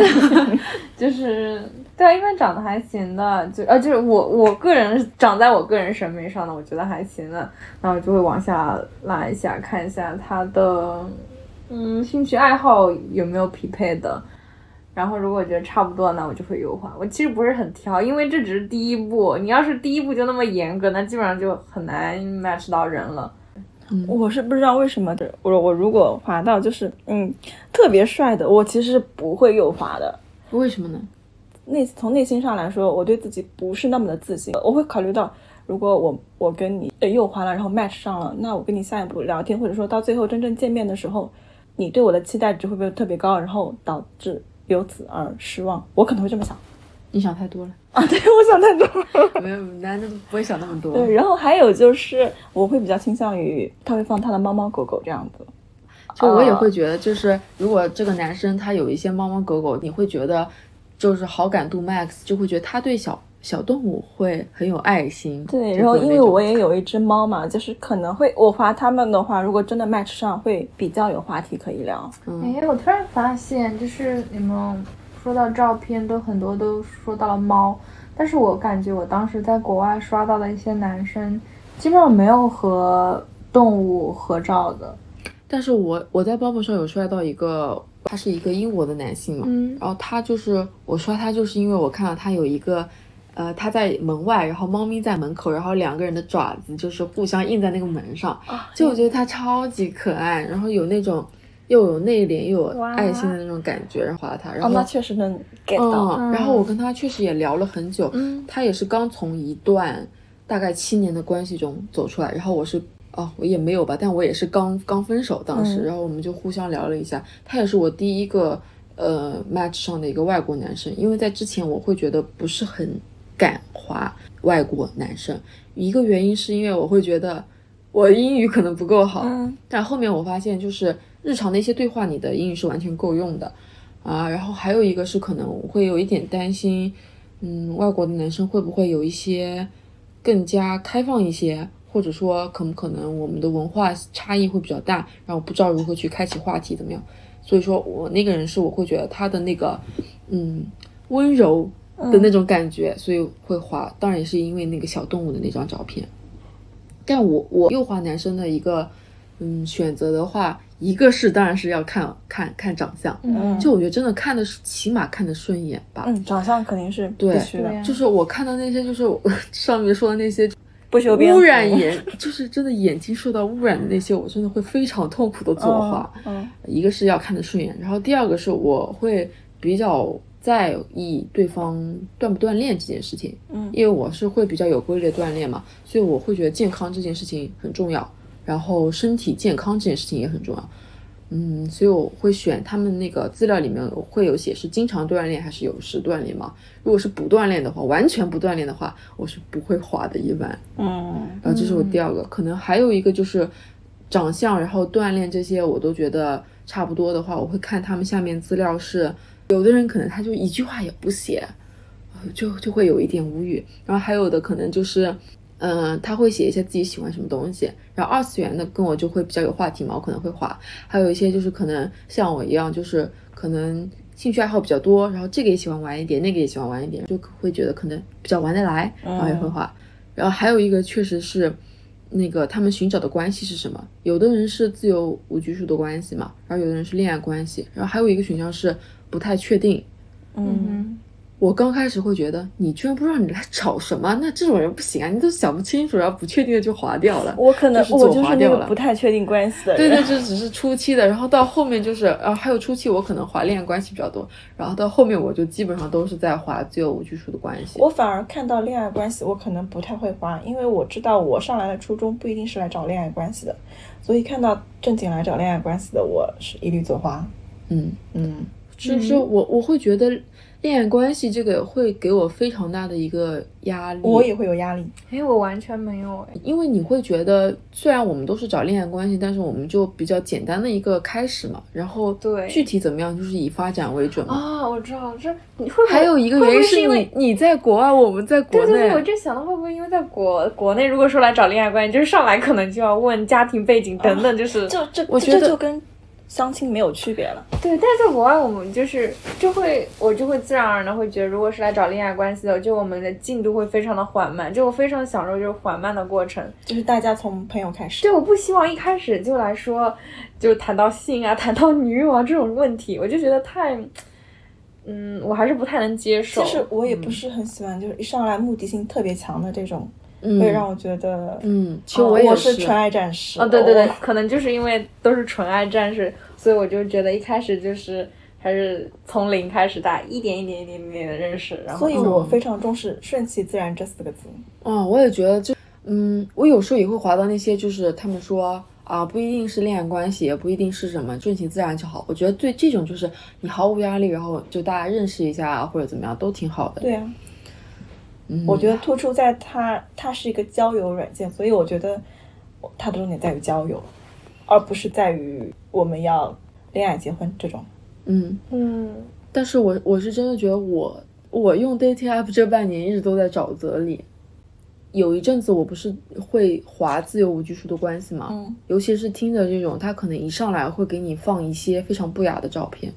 (laughs) 就是对啊，一般长得还行的，就呃，就是我我个人长在我个人审美上的，我觉得还行的，那我就会往下拉一下，看一下他的嗯兴趣爱好有没有匹配的。然后如果觉得差不多，那我就会优化。我其实不是很挑，因为这只是第一步。你要是第一步就那么严格，那基本上就很难 match 到人了。我是不知道为什么的。我我如果滑到就是嗯特别帅的，我其实不会右滑的。为什么呢？内从内心上来说，我对自己不是那么的自信。我会考虑到，如果我我跟你右滑了，然后 match 上了，那我跟你下一步聊天，或者说到最后真正见面的时候，你对我的期待值会不会特别高，然后导致。由此而失望，我可能会这么想。你想太多了啊！对我想太多了。(laughs) 没有，男的不会想那么多。对，然后还有就是，我会比较倾向于他会放他的猫猫狗狗这样子。就我也会觉得，就是如果这个男生他有一些猫猫狗狗，你会觉得就是好感度 max，就会觉得他对小小动物会很有爱心。对，然后因为我也有一只猫嘛，就是可能会我划他们的话，如果真的 match 上，会比较有话题可以聊。哎，我突然发现，就是你们说到照片，都很多都说到了猫，但是我感觉我当时在国外刷到的一些男生，基本上没有和动物合照的。但是我我在包包上有刷到一个，他是一个英国的男性嘛，嗯，然后他就是我刷他，就是因为我看到他有一个。呃，他在门外，然后猫咪在门口，然后两个人的爪子就是互相印在那个门上，就我觉得他超级可爱，然后有那种又有内敛又有爱心的那种感觉，然后画了他，然后那确实能 get 到。然后我跟他确实也聊了很久，他也是刚从一段大概七年的关系中走出来，然后我是哦，我也没有吧，但我也是刚刚分手当时，然后我们就互相聊了一下，他也是我第一个呃 match 上的一个外国男生，因为在之前我会觉得不是很。敢滑外国男生，一个原因是因为我会觉得我英语可能不够好，但后面我发现就是日常的一些对话，你的英语是完全够用的啊。然后还有一个是可能我会有一点担心，嗯，外国的男生会不会有一些更加开放一些，或者说可不可能我们的文化差异会比较大，然后不知道如何去开启话题怎么样。所以说我那个人是我会觉得他的那个嗯温柔的那种感觉，所以会画。当然也是因为那个小动物的那张照片。但我我右滑男生的一个嗯选择的话，一个是当然是要看看看长相，嗯就我觉得真的看的是起码看的顺眼吧。嗯，长相肯定是对必须的对，就是我看到那些，就是我 (laughs) 上面说的那些不修边污染眼，就是真的眼睛受到污染的那些，我真的会非常痛苦的作画。嗯一个是要看得顺眼，然后第二个是我会比较在意对方锻不锻炼这件事情，嗯因为我是会比较有规律的锻炼嘛，所以我会觉得健康这件事情很重要，然后身体健康这件事情也很重要。嗯，所以我会选他们那个资料里面会有写是经常锻炼还是有时锻炼嘛。如果是不锻炼的话，完全不锻炼的话，我是不会滑的，一般。嗯然后这是我第二个，可能还有一个就是长相，然后锻炼这些我都觉得差不多的话，我会看他们下面资料是，有的人可能他就一句话也不写，呃就就会有一点无语。然后还有的可能就是，嗯、他会写一些自己喜欢什么东西，然后二次元的跟我就会比较有话题嘛，我可能会画。还有一些就是可能像我一样，就是可能兴趣爱好比较多，然后这个也喜欢玩一点，那个也喜欢玩一点，就会觉得可能比较玩得来，然后也会画。然后还有一个确实是，那个他们寻找的关系是什么？有的人是自由无拘束的关系嘛，然后有的人是恋爱关系，然后还有一个选项是不太确定。嗯我刚开始会觉得你居然不知道你来找什么，那这种人不行啊，你都想不清楚，然后不确定的就划掉了。我可能就是我就是个不太确定关系的人。对对，这只是初期的，然后到后面就是，啊还有初期我可能划恋爱关系比较多，然后到后面我就基本上都是在划自由无拘束的关系。我反而看到恋爱关系，我可能不太会划，因为我知道我上来的初衷不一定是来找恋爱关系的，所以看到正经来找恋爱关系的，我是一律左滑。嗯，嗯就是我我会觉得恋爱关系这个会给我非常大的一个压力。我也会有压力。哎，我完全没有哎。因为你会觉得，虽然我们都是找恋爱关系，但是我们就比较简单的一个开始嘛，然后对具体怎么样就是以发展为准嘛。啊，我知道，这你会不会还有一个原因是会是因为你你在国外，我们在国内。对对对，我就想到会不会因为在国国内，如果说来找恋爱关系，就是上来可能就要问家庭背景等等，就是就这我觉得这就跟相亲没有区别了。对。但是在国外，我们就是就会我就会自然而然的会觉得，如果是来找恋爱关系的，就我们的进度会非常的缓慢，就我非常享受就是缓慢的过程。就是大家从朋友开始。对，我不希望一开始就来说，就谈到性啊，谈到女友啊这种问题，我就觉得太，嗯，我还是不太能接受。其实我也不是很喜欢，就是一上来目的性特别强的这种，嗯会让我觉得，嗯，其实哦我也是纯爱战士。哦，对对对，可能就是因为都是纯爱战士，所以我就觉得一开始就是还是从零开始，大家一点一点一点一点的认识，然后所以我非常重视顺其自然这四个字。哦，我也觉得就，嗯，我有时候也会滑到那些，就是他们说啊，不一定是恋爱关系，也不一定是什么，顺其自然就好。我觉得对这种就是你毫无压力，然后就大家认识一下或者怎么样都挺好的。对啊，嗯，我觉得突出在它，它是一个交友软件，所以我觉得它的重点在于交友，而不是在于我们要恋爱结婚这种。嗯，嗯，但是我我是真的觉得我我用 dating app 这半年一直都在沼泽里。有一阵子我不是会划自由无拘束的关系嘛，嗯尤其是听的这种，他可能一上来会给你放一些非常不雅的照片。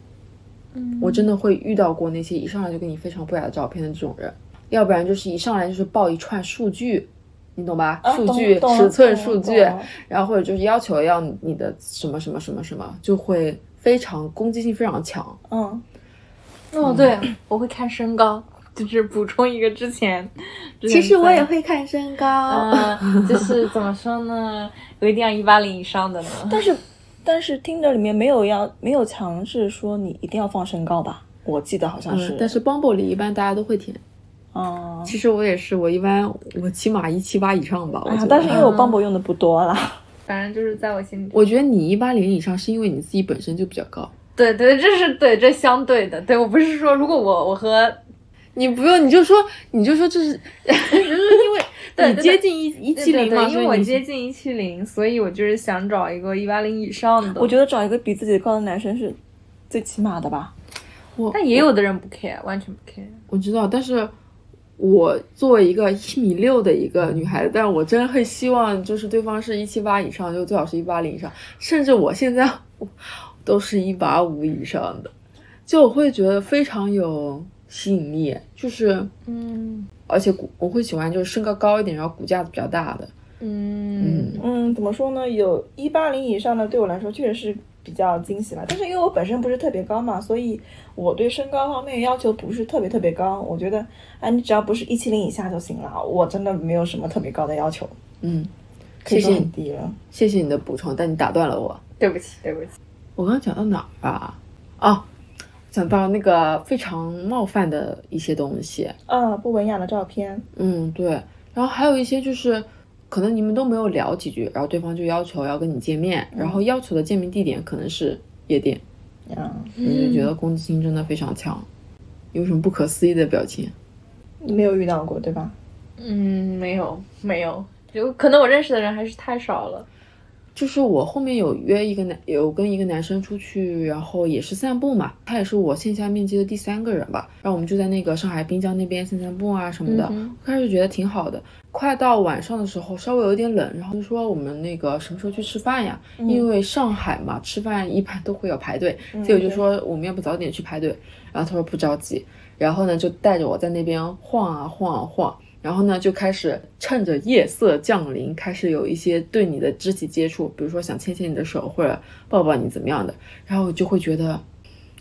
嗯我真的会遇到过那些一上来就给你非常不雅的照片的这种人，要不然就是一上来就是报一串数据，你懂吧？啊数据、懂尺寸数据，然后或者就是要求要你的什么什么什么什么，就会非常攻击性非常强。嗯，哦，对，我会看身高，(laughs) 就是补充一个之前，之前在会看身高，嗯，就是怎么说呢？我一定要一八零以上的呢。(laughs) 但是但是听着里面没有要没有强制说你一定要放身高吧？我记得好像是，嗯，但是 Bumble 里一般大家都会填。嗯，其实我也是，我一般我起码一七八以上吧。我觉得，哎呀但是因为我 Bumble 用的不多啦。(laughs) 反正就是在我心里，我觉得你一八零以上是因为你自己本身就比较高。对对，这是对这相对的。对我不是说如果我我和你不用，你就说，你就说这是，(laughs) 因为对你接近一一七零嘛，因为我接近一七零，所以我就是想找一个一八零以上的。我觉得找一个比自己高的男生是最起码的吧。我但也有的人不 care，完全不 care。我知道，但是我作为一个一米六的一个女孩子，但是我真的会希望就是对方是一七八以上，就最好是一八零以上，甚至我现在都是一八五以上的，就我会觉得非常有吸引力，就是嗯。而且骨我会喜欢就是身高高一点，然后骨架子比较大的，嗯。嗯，怎么说呢？有一八零以上的，对我来说确实是比较惊喜吧。但是因为我本身不是特别高嘛，所以我对身高方面要求不是特别特别高。我觉得，哎，你只要不是一七零以下就行了。我真的没有什么特别高的要求，嗯，可以说谢谢很低了。谢谢你的补充，但你打断了我。对不起对不起，我刚刚讲到哪儿啊？哦，讲到那个非常冒犯的一些东西。啊，不文雅的照片，嗯，对。然后还有一些就是，可能你们都没有聊几句，然后对方就要求要跟你见面，然后要求的见面地点可能是夜店，嗯，你就觉得攻击性真的非常强。有什么不可思议的表情？你没有遇到过对吧？嗯没有没有，有可能我认识的人还是太少了。就是我后面有约一个男，有跟一个男生出去，然后也是散步嘛，他也是我线下面基的第三个人吧，然后我们就在那个上海滨江那边散散步啊什么的，开始觉得挺好的。快到晚上的时候，稍微有点冷，然后就说我们那个什么时候去吃饭呀？因为上海嘛，吃饭一般都会有排队，所以我就说我们要不早点去排队。然后他说不着急，然后呢就带着我在那边晃啊晃啊晃。然后呢，就开始趁着夜色降临，开始有一些对你的肢体接触，比如说想牵牵你的手或者抱抱你怎么样的，然后我就会觉得，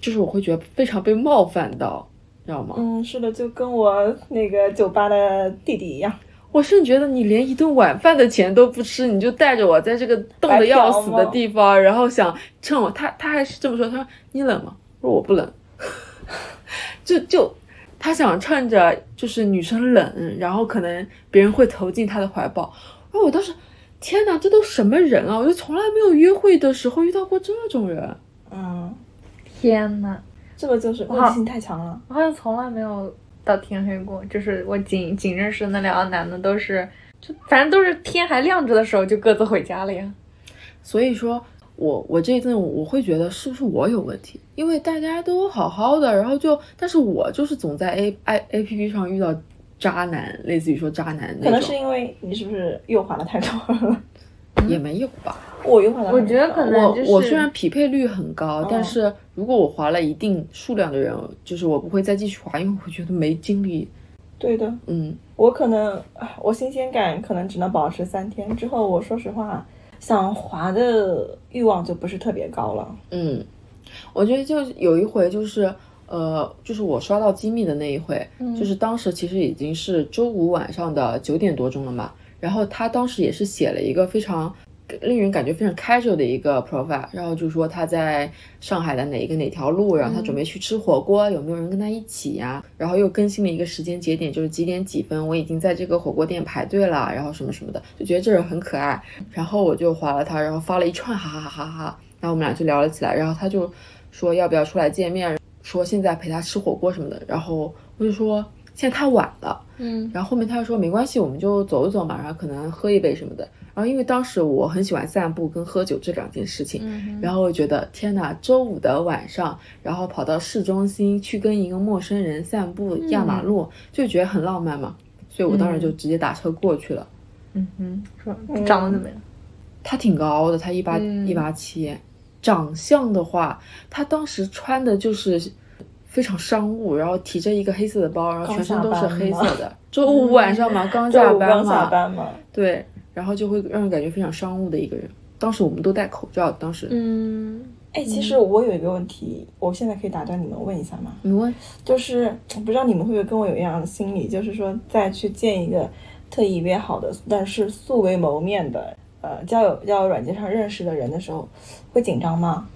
就是我会觉得非常被冒犯到，知道吗？嗯，是的，就跟我那个酒吧的弟弟一样。我甚至觉得你连一顿晚饭的钱都不吃，你就带着我在这个冻得要死的地方，然后想趁我，他他还是这么说，他说你冷吗？我说我不冷，就 (laughs) 就。他想趁着就是女生冷，然后可能别人会投进他的怀抱。然后我当时，天哪，这都什么人啊！我就从来没有约会的时候遇到过这种人。嗯，天呐，这个就是目的性太强了。我好像从来没有到天黑过，就是我仅仅认识的那两个男的都是，就反正都是天还亮着的时候就各自回家了呀。所以说。我我这一阵我会觉得是不是我有问题？因为大家都好好的，然后就，但是我就是总在 A I A P P 上遇到渣男，类似于说渣男那种。可能是因为你是不是右滑的太多了？(laughs) 也没有吧。(laughs) 我右滑的，我觉得可能就是我我虽然匹配率很高，但是如果我划了一定数量的人，就是我不会再继续划，因为我觉得没精力。对的，嗯，我可能我新鲜感可能只能保持三天，之后我说实话。想滑的欲望就不是特别高了。嗯，我觉得就有一回就是，呃，就是我刷到机密的那一回，嗯、就是当时其实已经是周五晚上的九点多钟了嘛。然后他当时也是写了一个非常令人感觉非常 casual 的一个 profile，然后就说他在上海的哪一个哪条路，然后他准备去吃火锅，有没有人跟他一起呀、啊？然后又更新了一个时间节点，就是几点几分，我已经在这个火锅店排队了，然后什么什么的，就觉得这人很可爱。然后我就划了他，然后发了一串哈哈哈哈哈，然后我们俩就聊了起来。然后他就说要不要出来见面，说现在陪他吃火锅什么的。然后我就说现在太晚了，嗯，然后后面他就说没关系，我们就走一走嘛，然后可能喝一杯什么的。然后因为当时我很喜欢散步跟喝酒这两件事情，嗯、然后我觉得天哪，周五的晚上，然后跑到市中心去跟一个陌生人散步压马路，嗯、就觉得很浪漫嘛，所以我当时就直接打车过去了。嗯哼，说长得怎么样？他挺高的，他一八一八七，长相的话，他当时穿的就是非常商务，然后提着一个黑色的包，然后全身都是黑色的。周五晚上嘛，(laughs) 刚下班嘛，下班嘛，对。然后就会让人感觉非常商务的一个人。当时我们都戴口罩，当时，嗯，哎，其实我有一个问题，我现在可以打断你们问一下吗？你问，就是不知道你们会不会跟我有一样的心理，就是说再去见一个特意约好的，但是素未谋面的，呃，交友交友软件上认识的人的时候，会紧张吗？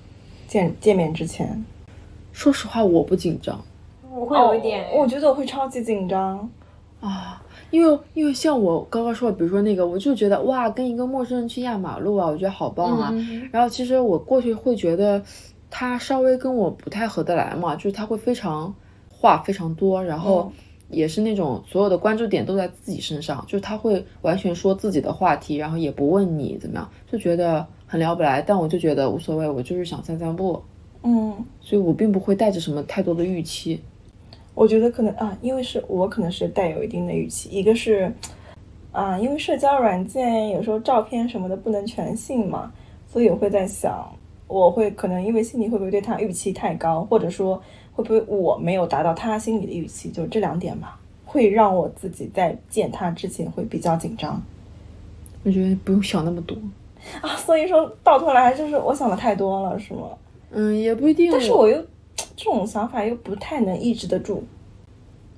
见见面之前，说实话，我不紧张，我会有一点、哦，我觉得我会超级紧张啊。因为因为像我刚刚说的，比如说那个，我就觉得哇，跟一个陌生人去压马路啊，我觉得好棒啊。嗯、然后其实我过去会觉得他稍微跟我不太合得来嘛，就是他会非常话非常多，然后也是那种所有的关注点都在自己身上，就是他会完全说自己的话题，然后也不问你怎么样，就觉得很聊不来。但我就觉得无所谓，我就是想散散步，嗯，所以我并不会带着什么太多的预期。我觉得可能啊，因为是我可能是带有一定的预期，一个是啊，因为社交软件有时候照片什么的不能全信嘛，所以我会在想，我会可能因为心里会不会对他预期太高，或者说会不会我没有达到他心里的预期，就这两点吧，会让我自己在见他之前会比较紧张。我觉得不用想那么多啊，所以说到头来就是我想的太多了，是吗？嗯，也不一定。但是我又 (tsk) 这种想法又不太能抑制得住。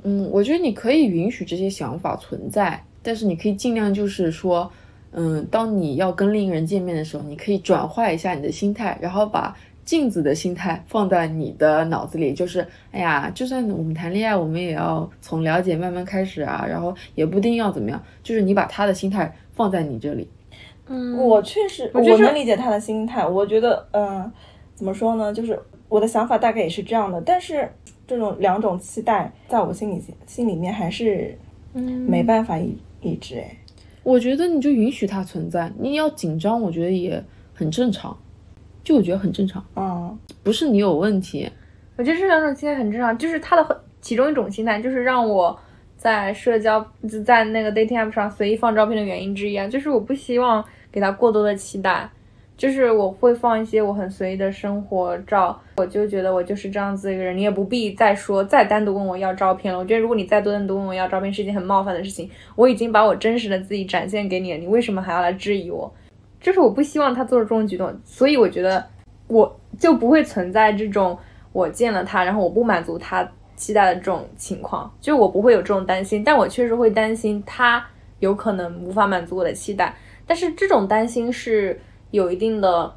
嗯，我觉得你可以允许这些想法存在，但是你可以尽量就是说，嗯，当你要跟另一个人见面的时候，你可以转化一下你的心态，然后把镜子的心态放在你的脑子里，就是哎呀，就算我们谈恋爱，我们也要从了解慢慢开始啊，然后也不一定要怎么样，就是你把他的心态。放在你这里，嗯，我确实我能理解他的心态。我觉得，嗯，怎么说呢？就是我的想法大概也是这样的。但是这种两种期待，在我心里心里面还是，嗯，没办法抑抑制。哎，我觉得你就允许它存在。你要紧张，我觉得也很正常。就我觉得很正常。嗯，不是你有问题。我觉得这两种期待很正常。就是他的其中一种心态，就是让我。在社交就在那个 dating app 上随意放照片的原因之一啊，就是我不希望给他过多的期待，就是我会放一些我很随意的生活照，我就觉得我就是这样子一个人，你也不必再说再单独问我要照片了。我觉得如果你再多单独问我要照片是一件很冒犯的事情，我已经把我真实的自己展现给你了，你为什么还要来质疑我？就是我不希望他做出这种举动，所以我觉得我就不会存在这种我见了他，然后我不满足他。期待的这种情况，就我不会有这种担心，但我确实会担心他有可能无法满足我的期待。但是这种担心是有一定的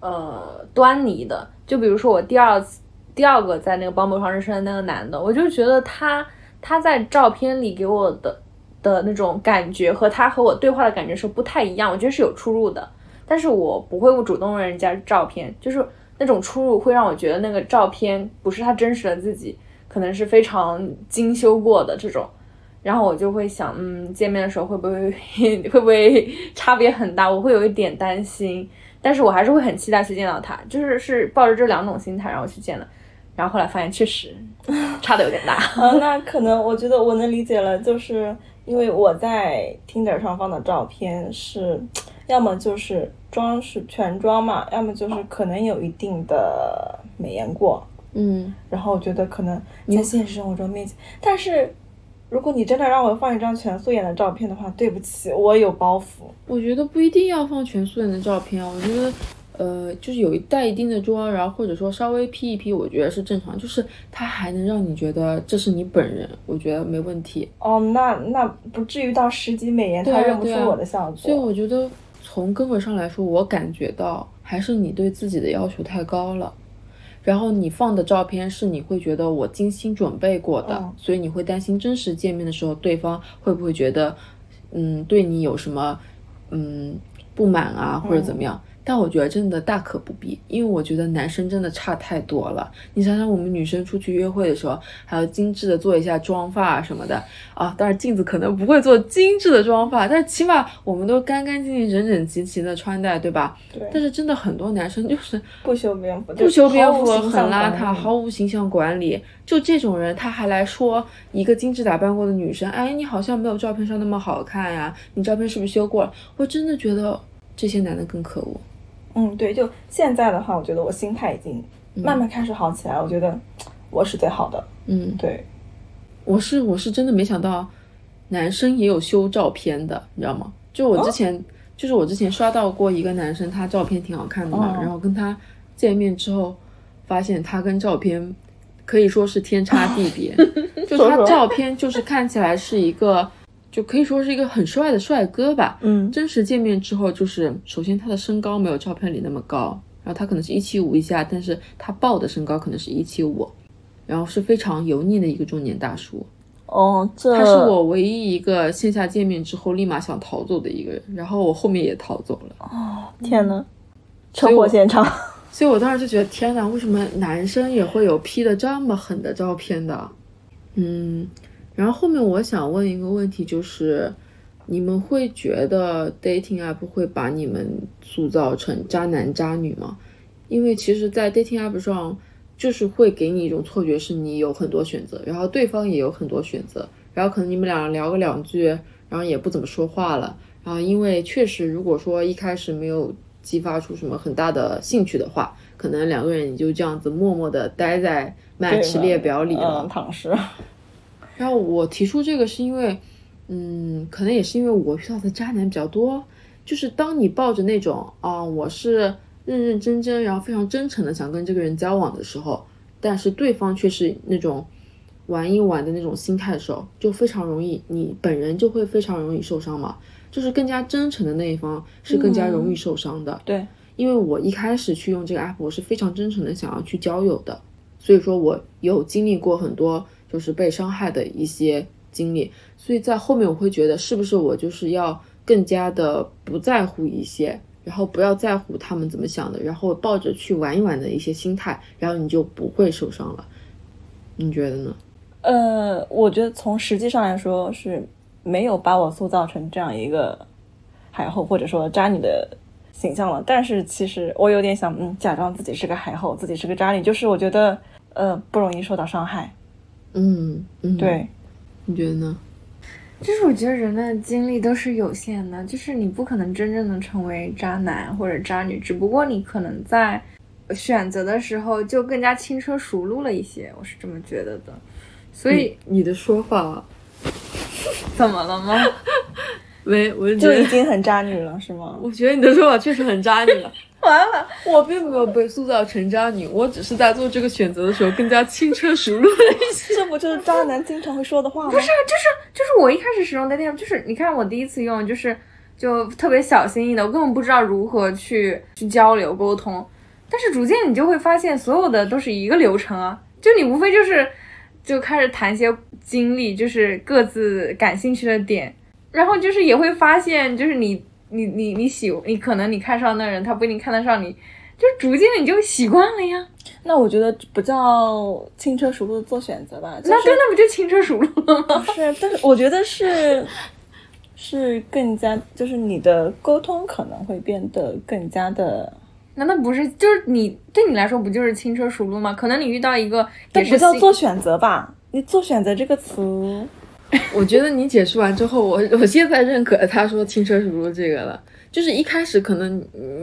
呃端倪的。就比如说我第二次、第二个在那个 Bumble 上认识的那个男的，我就觉得他他在照片里给我的的那种感觉和他和我对话的感觉是不太一样，我觉得是有出入的。但是我不会主动问人家照片，就是那种出入会让我觉得那个照片不是他真实的自己。可能是非常精修过的这种，然后我就会想，嗯，见面的时候会不会 (laughs) 会不会差别很大？我会有一点担心，但是我还是会很期待去见到他，就是是抱着这两种心态然后去见的，然后后来发现确实 (laughs) 差的有点大。啊，(laughs) 那可能我觉得我能理解了，就是因为我在 Tinder 上放的照片是，(tsk) 要么就是妆是全妆嘛，要么就是可能有一定的美颜过。嗯，然后我觉得可能在现实生活中面前，但是如果你真的让我放一张全素颜的照片的话，对不起，我有包袱。我觉得不一定要放全素颜的照片啊，我觉得，呃，就是有一带一定的妆，然后或者说稍微 P 一 P，我觉得是正常，就是它还能让你觉得这是你本人，我觉得没问题。哦，那那不至于到十级美颜他认不出我的效果。所以我觉得从根本上来说，我感觉到还是你对自己的要求太高了。然后你放的照片是你会觉得我精心准备过的，所以你会担心真实见面的时候对方会不会觉得，嗯，对你有什么，嗯，不满啊或者怎么样。但我觉得真的大可不必，因为我觉得男生真的差太多了。你想想，我们女生出去约会的时候，还要精致的做一下妆发什么的啊。当然，镜子可能不会做精致的妆发，但是起码我们都干干净净、整整齐齐的穿戴，对吧？对。但是真的很多男生就是不修边幅，不修边幅，很邋遢，毫无形象管理。就这种人，他还来说一个精致打扮过的女生，哎，你好像没有照片上那么好看呀？你照片是不是修过了？我真的觉得这些男的更可恶。嗯，对，就现在的话，我觉得我心态已经慢慢开始好起来。我觉得我是最好的。嗯，对，我是我是真的没想到，男生也有修照片的，你知道吗？就我之前就是我之前刷到过一个男生，他照片挺好看的嘛，然后跟他见面之后，发现他跟照片可以说是天差地别。(laughs) 就他照片就是看起来是一个。就可以说是一个很帅的帅哥吧。嗯，真实见面之后，就是首先他的身高没有照片里那么高，然后他可能是一七五以下，但是他报的身高可能是一七五，然后是非常油腻的一个中年大叔。哦，这他是我唯一一个线下见面之后立马想逃走的一个人，然后我后面也逃走了。哦，天呐，车祸现场。(laughs) 所以我当时就觉得，天呐，为什么男生也会有 P 的这么狠的照片的？嗯。然后后面我想问一个问题，就是你们会觉得 dating app 会把你们塑造成渣男渣女吗？因为其实，在 dating app 上，就是会给你一种错觉，是你有很多选择，然后对方也有很多选择，然后可能你们俩聊个两句，然后也不怎么说话了。然后因为确实，如果说一开始没有激发出什么很大的兴趣的话，可能两个人也就这样子默默的待在 match 列表里了。嗯，躺尸。然后我提出这个是因为，嗯，可能也是因为我遇到的渣男比较多，就是当你抱着那种啊，我是认认真真，然后非常真诚的想跟这个人交往的时候，但是对方却是那种玩一玩的那种心态的时候，就非常容易，你本人就会非常容易受伤嘛。就是更加真诚的那一方是更加容易受伤的。对，因为我一开始去用这个 app，我是非常真诚的想要去交友的，所以说我有经历过很多就是被伤害的一些经历，所以在后面我会觉得是不是我就是要更加的不在乎一些，然后不要在乎他们怎么想的，然后抱着去玩一玩的一些心态，然后你就不会受伤了。你觉得呢？呃，我觉得从实际上来说是。没有把我塑造成这样一个海后或者说渣女的形象了，但是其实我有点想，嗯，假装自己是个海后，自己是个渣女，就是我觉得，呃，不容易受到伤害。嗯嗯，对，你觉得呢？就是我觉得人的精力都是有限的，就是你不可能真正的成为渣男或者渣女，只不过你可能在选择的时候就更加轻车熟路了一些，我是这么觉得的。所以你的说法。怎么了吗？(laughs) 没，我就已经很渣女了，是吗？(laughs) 我觉得你的说法确实很渣女了。完了，我并没有被塑造成渣女，我只是在做这个选择的时候更加轻车熟路了一些。这不就是渣男经常会说的话吗？不是，就是就是我一开始使用 dating，就是你看我第一次用，就是就特别小心翼翼的，我根本不知道如何去去交流沟通。但是逐渐你就会发现，所有的都是一个流程啊，就你无非就是就开始谈些。经历就是各自感兴趣的点，然后就是也会发现，就是你你你你喜你可能你看上的人，他不一定看得上你，就逐渐的你就习惯了呀。那我觉得不叫轻车熟路做选择吧，那真的不就轻车熟路了吗？(laughs) 是，但是我觉得是是更加就是你的沟通可能会变得更加的，难道不是？就是你对你来说不就是轻车熟路吗？可能你遇到一个，但不叫做选择吧。你做选择这个词，(laughs) 我觉得你解释完之后，我 (laughs) 我现在认可他说轻车熟路这个了。就是一开始可能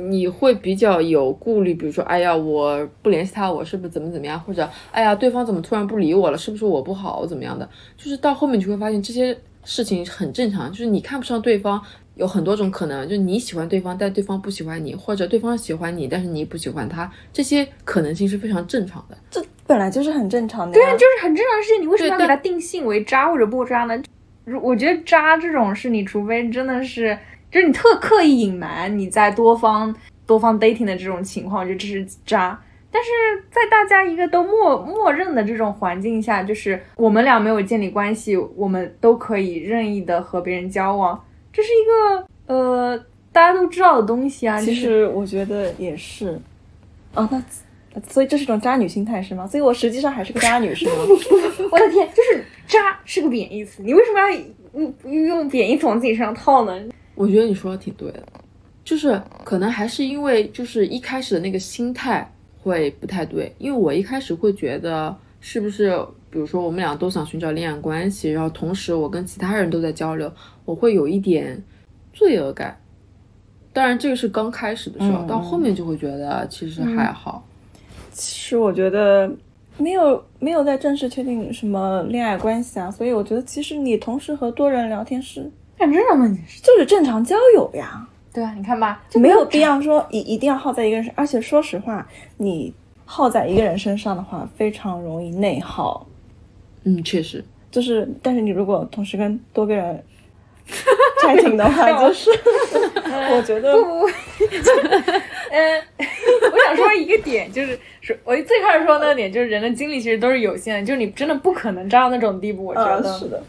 你会比较有顾虑，比如说，哎呀，我不联系他，我是不是怎么怎么样？或者，哎呀，对方怎么突然不理我了？是不是我不好怎么样的？就是到后面你就会发现这些事情很正常，就是你看不上对方。有很多种可能，就你喜欢对方，但对方不喜欢你，或者对方喜欢你，但是你不喜欢他，这些可能性是非常正常的。这本来就是很正常的。对啊，就是很正常的事情。你为什么要给他定性为渣或者不渣呢？如我觉得渣这种事，你除非真的是，就是你特刻意隐瞒你在多方多方 dating 的这种情况，就这是渣。但是在大家一个都默默认的这种环境下，就是我们俩没有建立关系，我们都可以任意的和别人交往。这是一个呃大家都知道的东西啊。其实我觉得也是，哦，那所以这是一种渣女心态是吗？所以我实际上还是个渣女是吗？(laughs) 我的天，就是渣是个贬义词，你为什么要用用贬义词往自己身上套呢？我觉得你说的挺对的，就是可能还是因为就是一开始的那个心态会不太对，因为我一开始会觉得是不是，比如说我们俩都想寻找恋爱关系，然后同时我跟其他人都在交流。我会有一点罪恶感，当然这个是刚开始的时候，到后面就会觉得其实还好。其实我觉得没有没有在正式确定什么恋爱关系啊，所以我觉得其实你同时和多人聊天是很正常的，就是正常交友呀。对啊，你看吧，就没有必要说一一定要耗在一个人身，而且说实话，你耗在一个人身上的话，非常容易内耗。嗯，确实，就是，但是你如果同时跟多个人。(laughs) 差挺的话就是，(laughs) 我觉得不。不，嗯，我想说一个点，就是说，我最开始说那个点，就是人的精力其实都是有限的，就是你真的不可能渣到那种地步，我觉得是的，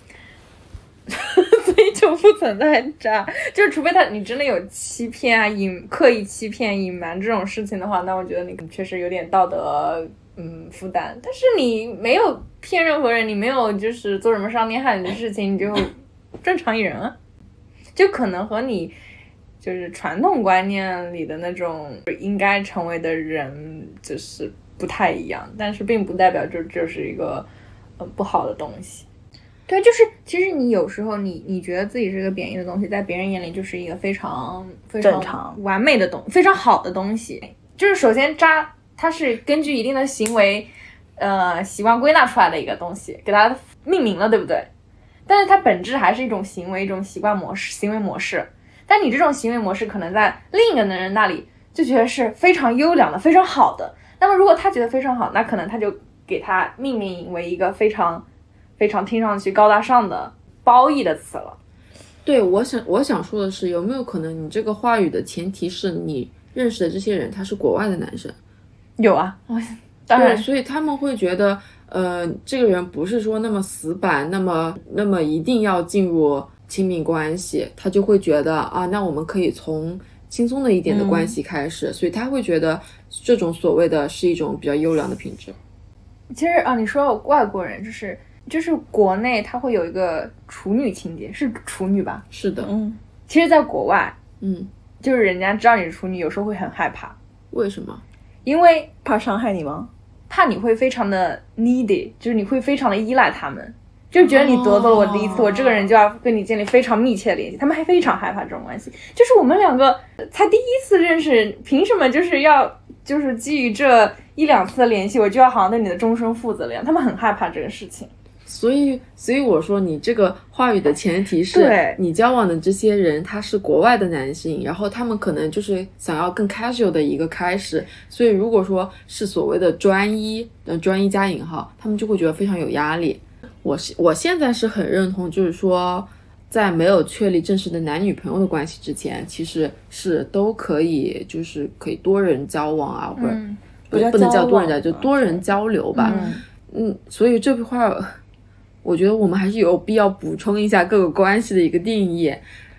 (laughs) 所以就不存在渣，就是除非他你真的有欺骗啊、隐刻意欺骗、隐瞒这种事情的话，那我觉得你确实有点道德嗯负担，但是你没有骗任何人，你没有就是做什么伤天害理的事情，你就。正常一人啊，就可能和你就是传统观念里的那种应该成为的人，就是不太一样，但是并不代表就就是一个呃不好的东西。对，就是其实你有时候你你觉得自己是个贬义的东西，在别人眼里就是一个非常非常完美的东非常好的东西。就是首先渣，它是根据一定的行为呃习惯归纳出来的一个东西，给它命名了，对不对？但是它本质还是一种行为，一种习惯模式、行为模式。但你这种行为模式可能在另一个男人那里就觉得是非常优良的、非常好的。那么如果他觉得非常好，那可能他就给他命名为一个非常、非常听上去高大上的褒义的词了。对，我想我想说的是，有没有可能你这个话语的前提是你认识的这些人他是国外的男生？有啊，我当然对，所以他们会觉得，呃，这个人不是说那么死板，那么那么一定要进入亲密关系，他就会觉得啊，那我们可以从轻松的一点的关系开始，所以他会觉得这种所谓的是一种比较优良的品质。其实啊，你说外国人就是就是国内他会有一个处女情节，是处女吧？是的，嗯，其实，在国外嗯，就是人家知道你是处女，有时候会很害怕，为什么？因为怕伤害你吗？怕你会非常的 needy，就是你会非常的依赖他们，就觉得你得罪了我第一次，哦我这个人就要跟你建立非常密切的联系，他们还非常害怕这种关系。就是我们两个才第一次认识，凭什么就是要就是基于这一两次的联系，我就要好像对你的终身负责了一样？他们很害怕这个事情。所以，所以我说你这个话语的前提是你交往的这些人他是国外的男性，然后他们可能就是想要更 casual 的一个开始，所以如果说是所谓的专一，呃，专一加引号，他们就会觉得非常有压力。我是我现在是很认同，就是说，在没有确立正式的男女朋友的关系之前，其实是都可以，就是可以多人交往啊，或者嗯不不能叫多人交，往就多人交流吧。嗯嗯，所以这句话，我觉得我们还是有必要补充一下各个关系的一个定义。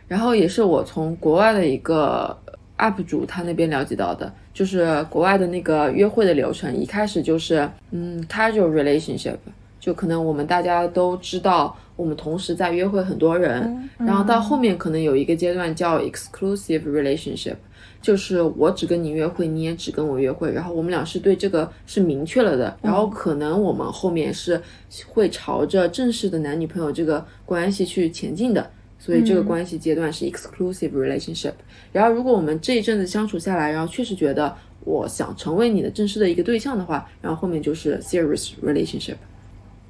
然后也是我从国外的一个 UP 主他那边了解到的，就是国外的那个约会的流程，一开始就是嗯 casual relationship，就可能我们大家都知道，我们同时在约会很多人，然后到后面可能有一个阶段叫 exclusive relationship，就是我只跟你约会，你也只跟我约会，然后我们俩是对这个是明确了的，然后可能我们后面是会朝着正式的男女朋友这个关系去前进的，所以这个关系阶段是 exclusive relationship。然后如果我们这一阵子相处下来，然后确实觉得我想成为你的正式的一个对象的话，然后后面就是 serious relationship。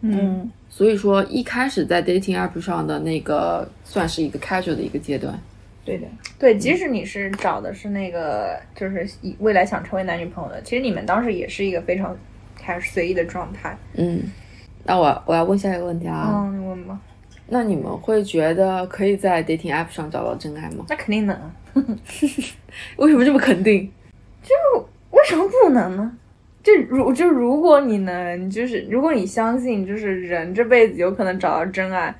嗯，所以说一开始在 dating app 上的那个算是一个 casual 的一个阶段。对的，对，即使你是找的是那个，就是以未来想成为男女朋友的，其实你们当时也是一个非常开始随意的状态。嗯，那我我要问下一个问题啊，嗯，你问吧。那你们会觉得可以在 dating app 上找到真爱吗？那肯定能啊，(laughs) 为什么这么肯定？就为什么不能呢？就如就如果你能，就是如果你相信，就是人这辈子有可能找到真爱，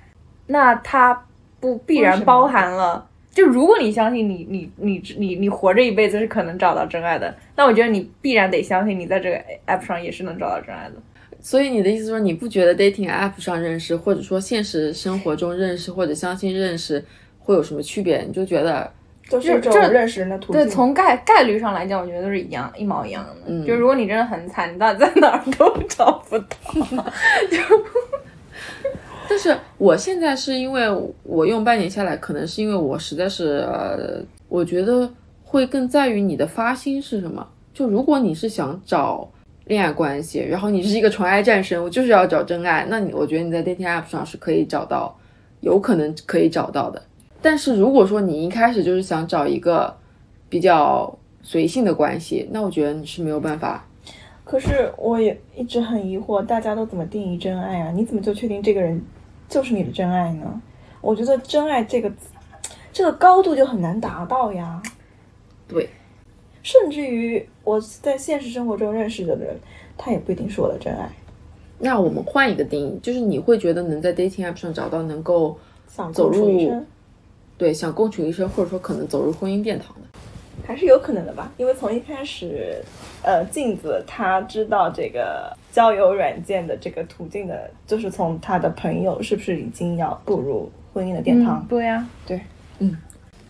那它不必然包含了。就如果你相信你你你你你活着一辈子是可能找到真爱的，那我觉得你必然得相信你在这个 app 上也是能找到真爱的。所以你的意思说，你不觉得 dating app 上认识，或者说现实生活中认识，或者相亲认识会有什么区别？你就觉得这都是这这种认识人的途径。对，从概概率上来讲，我觉得都是一样一毛一样的。嗯就如果你真的很惨，你到底在哪儿都找不到。(laughs) (laughs) 但是我现在是因为我用半年下来，可能是因为我实在是，呃，我觉得会更在于你的发心是什么。就如果你是想找恋爱关系，然后你是一个纯爱战神，我就是要找真爱，那你我觉得你在 dating app 上是可以找到，有可能可以找到的。但是如果说你一开始就是想找一个比较随性的关系，那我觉得你是没有办法。可是我也一直很疑惑，大家都怎么定义真爱啊？你怎么就确定这个人就是你的真爱呢？我觉得真爱这个这个高度就很难达到呀。对，甚至于我在现实生活中认识的人，他也不一定是我的真爱。那我们换一个定义，就是你会觉得能在 dating app 上找到能够想走入生对想共处一生，或者说可能走入婚姻殿堂的。还是有可能的吧，因为从一开始，呃，镜子他知道这个交友软件的这个途径的，就是从他的朋友是不是已经要步入婚姻的殿堂。对呀、对，嗯。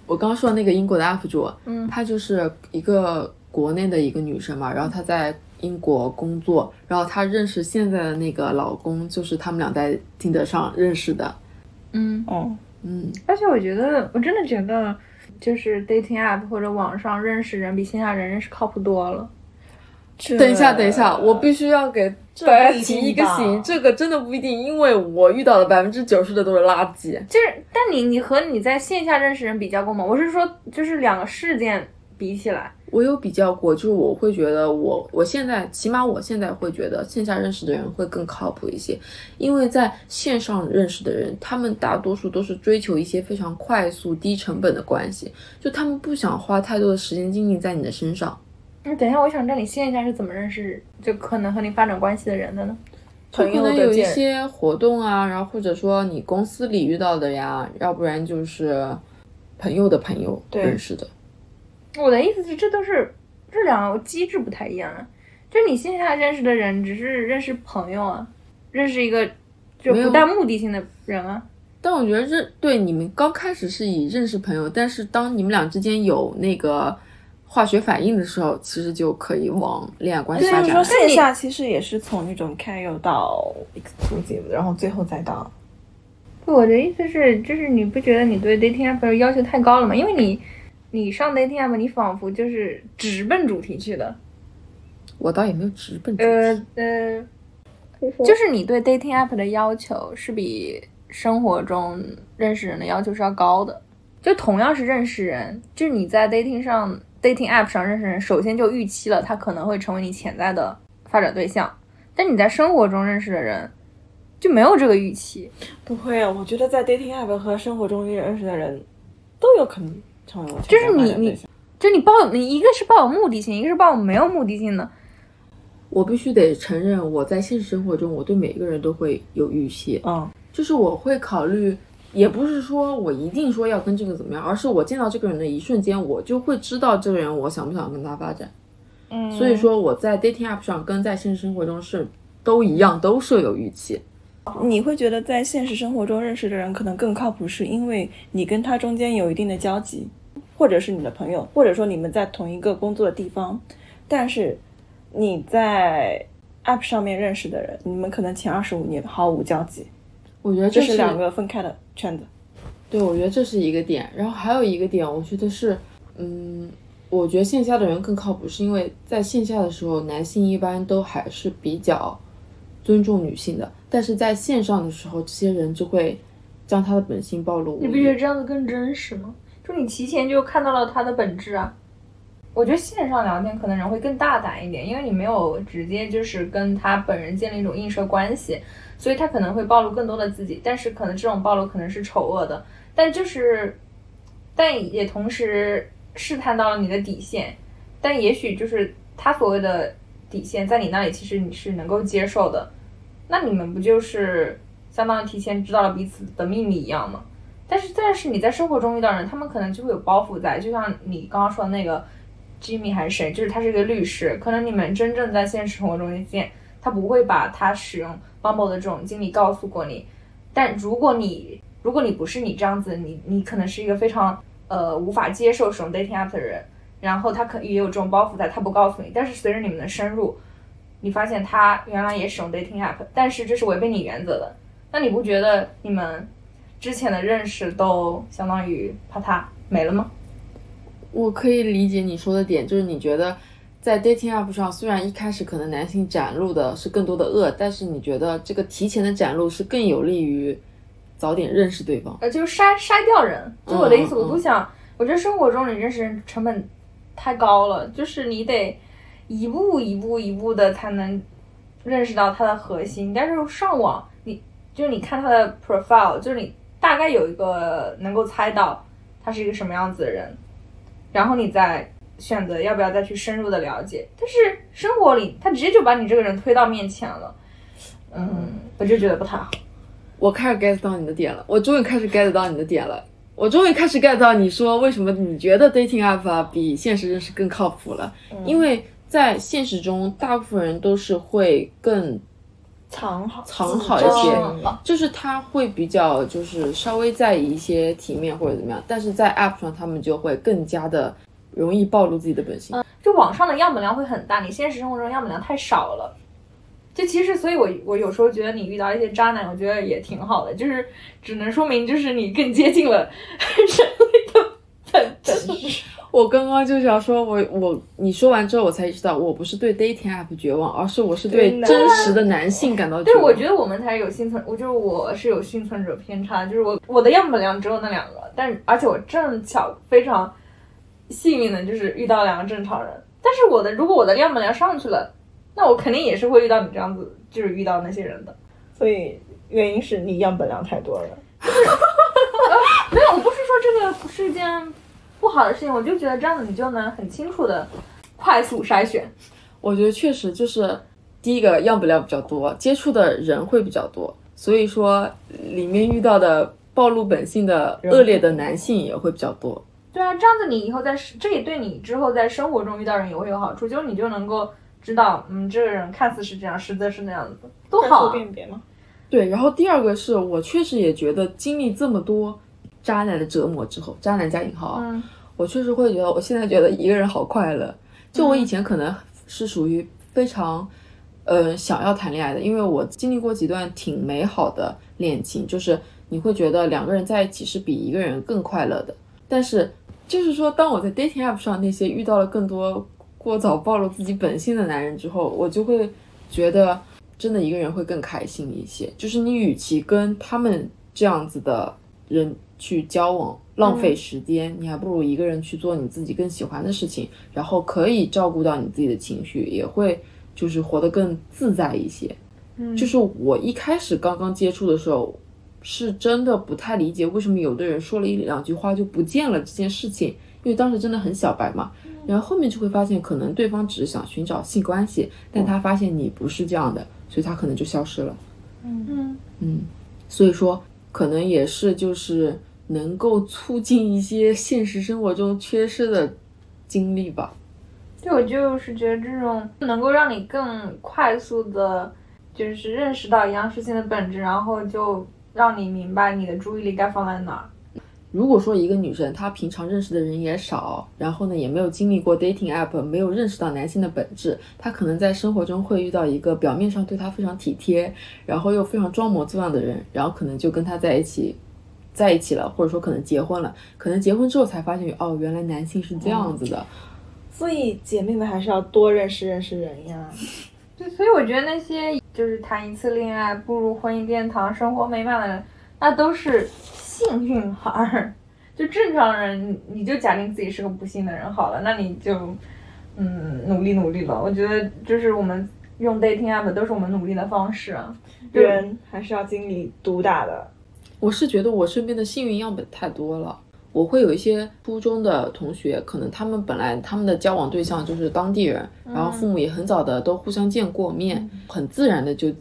我刚刚说的那个英国的 UP 主，嗯。她就是一个国内的一个女生嘛，然后她在英国工作，然后她认识现在的那个老公，就是他们俩在听得上认识的。嗯，哦，嗯，而且我觉得，我真的觉得，就是 dating app 或者网上认识人比线下人认识靠谱多了。等一下，等一下，我必须要给这大家提一个吧醒，这个真的不一定，因为我遇到的百分之九十的都是垃圾。就是，但你你和你在线下认识人比较过吗？我是说，就是两个事件比起来，我有比较过，就是我会觉得我我现在起码我现在会觉得线下认识的人会更靠谱一些，因为在线上认识的人，他们大多数都是追求一些非常快速、低成本的关系，就他们不想花太多的时间精力在你的身上。那，等一下，我想知道你线下是怎么认识就可能和你发展关系的人的呢？就可能有一些活动啊，然后或者说你公司里遇到的呀，要不然就是朋友的朋友认识的。我的意思是，这都是这两个机制不太一样啊。就你线下认识的人，只是认识朋友啊，认识一个就没有不带目的性的人啊。但我觉得这对你们刚开始是以认识朋友，但是当你们俩之间有那个化学反应的时候，其实就可以往恋爱关系所以说发展了。线下其实也是从那种 casual 到 exclusive，然后最后再到我的意思是，就是你不觉得你对 dating app 要求太高了吗？因为你你上 dating app，你仿佛就是直奔主题去的。我倒也没有直奔主题。呃呃，就是你对 dating app 的要求是比生活中认识人的要求是要高的。就同样是认识人，就是你在 dating 上 dating app 上认识人，首先就预期了他可能会成为你潜在的发展对象，但你在生活中认识的人就没有这个预期。不会啊，我觉得在 dating app 和生活中认识的人都有可能就是你你就你抱有你一个是抱有目的性，一个是抱有没有目的性的。我必须得承认，我在现实生活中，我对每一个人都会有预期，嗯，就是我会考虑，也不是说我一定说要跟这个怎么样，而是我见到这个人的一瞬间，我就会知道这个人我想不想跟他发展。嗯所以说我在 dating app 上跟在现实生活中是都一样，都设有预期。你会觉得在现实生活中认识的人可能更靠谱，是因为你跟他中间有一定的交集，或者是你的朋友，或者说你们在同一个工作的地方，但是你在 App 上面认识的人，你们可能前二十五年毫无交集，我觉得是这是两个分开的圈子。对，我觉得这是一个点。然后还有一个点，我觉得是，嗯，我觉得线下的人更靠谱，是因为在线下的时候，男性一般都还是比较尊重女性的，但是在线上的时候，这些人就会将他的本性暴露你不觉得。这样子更真实吗？就你提前就看到了他的本质啊。我觉得线上聊天可能人会更大胆一点，因为你没有直接就是跟他本人建立一种映射关系，所以他可能会暴露更多的自己，但是可能这种暴露可能是丑恶的，但就是，但也同时试探到了你的底线，但也许就是他所谓的底线在你那里其实你是能够接受的，那你们不就是相当于提前知道了彼此的秘密一样吗？但是，但是你在生活中遇到人，他们可能就会有包袱在，就像你刚刚说的那个 Jimmy 还是谁，就是他是一个律师，可能你们真正在现实生活中见，他不会把他使用 Bumble 的这种经历告诉过你。但如果你如果你不是你这样子，你你可能是一个非常呃无法接受使用 dating app 的人，然后他可也有这种包袱在，他不告诉你。但是随着你们的深入，你发现他原来也使用 dating app，但是这是违背你原则的。那你不觉得你们之前的认识都相当于啪嗒没了吗？我可以理解你说的点，就是你觉得在 dating app 上，虽然一开始可能男性展露的是更多的恶，但是你觉得这个提前的展露是更有利于早点认识对方。呃，就是筛筛掉人。就我的意思，我不想，我觉得生活中你认识人成本太高了，就是你得一步一步一步的才能认识到它的核心。但是上网，你就是你看他的 profile，就是你大概有一个能够猜到他是一个什么样子的人，然后你再选择要不要再去深入的了解。但是生活里，他直接就把你这个人推到面前了，嗯，我就觉得不太好。我开始 get 到你的点了，我终于开始 get 到你的点了，我终于开始 get 到你说为什么你觉得 dating app 啊比现实认识更靠谱了，因为在现实中，大部分人都是会更藏好藏好一些嗯就是他会比较就是稍微在意一些体面或者怎么样，但是在 app 上他们就会更加的容易暴露自己的本性。就网上的样本量会很大，你现实生活中样本量太少了。就其实，所以我我有时候觉得你遇到一些渣男，我觉得也挺好的，就是只能说明就是你更接近了 (laughs) 人类的本质。我刚刚就想说，我我你说完之后，我才意识到，我不是对 dating app 绝望，而是我是对真实的男性感到绝望对，望。我觉得我们才有幸存，我就是我是有幸存者偏差，就是我我的样本量只有那两个，但而且我正巧非常幸运的就是遇到两个正常人。但是我的如果我的样本量上去了，那我肯定也是会遇到你这样子，就是遇到那些人的。所以原因是你样本量太多了。(laughs) 没有，我不是说这个是一件不好的事情，我就觉得这样子你就能很清楚的快速筛选。我觉得确实就是第一个样本量比较多，接触的人会比较多，所以说里面遇到的暴露本性的恶劣的男性也会比较多。对啊，这样子你以后在这也对你之后在生活中遇到人也会有好处，就是你就能够知道，嗯，这个人看似是这样，实则是那样子，多好啊！辨别吗？对，然后第二个是我确实也觉得经历这么多渣男的折磨之后，渣男加引号啊，嗯我确实会觉得，我现在觉得一个人好快乐。就我以前可能是属于非常，呃，想要谈恋爱的，因为我经历过几段挺美好的恋情，就是你会觉得两个人在一起是比一个人更快乐的。但是就是说，当我在 dating app 上那些遇到了更多过早暴露自己本性的男人之后，我就会觉得，真的一个人会更开心一些。就是你与其跟他们这样子的人去交往，浪费时间，你还不如一个人去做你自己更喜欢的事情，然后可以照顾到你自己的情绪，也会就是活得更自在一些。嗯，就是我一开始刚刚接触的时候，是真的不太理解为什么有的人说了一两句话就不见了这件事情，因为当时真的很小白嘛。然后后面就会发现，可能对方只是想寻找性关系，但他发现你不是这样的，所以他可能就消失了。嗯，嗯，所以说可能也是就是能够促进一些现实生活中缺失的经历吧。对，我就是觉得这种能够让你更快速的，就是认识到一样事情的本质，然后就让你明白你的注意力该放在哪儿。如果说一个女生她平常认识的人也少，然后呢也没有经历过 dating app，没有认识到男性的本质，她可能在生活中会遇到一个表面上对她非常体贴，然后又非常装模作样的人，然后可能就跟他在一起，在一起了，或者说可能结婚了，可能结婚之后才发现哦，原来男性是这样子的。所以姐妹们还是要多认识认识人呀。(laughs) 对，所以我觉得那些就是谈一次恋爱步入婚姻殿堂、生活美满的人，那都是幸运儿。就正常人，你就假定自己是个不幸的人好了，那你就嗯努力努力了。我觉得就是我们用 dating app 都是我们努力的方式人还是要经历毒打的。我是觉得我身边的幸运样本太多了。我会有一些初中的同学，可能他们本来他们的交往对象就是当地人，然后父母也很早的都互相见过面，很自然的就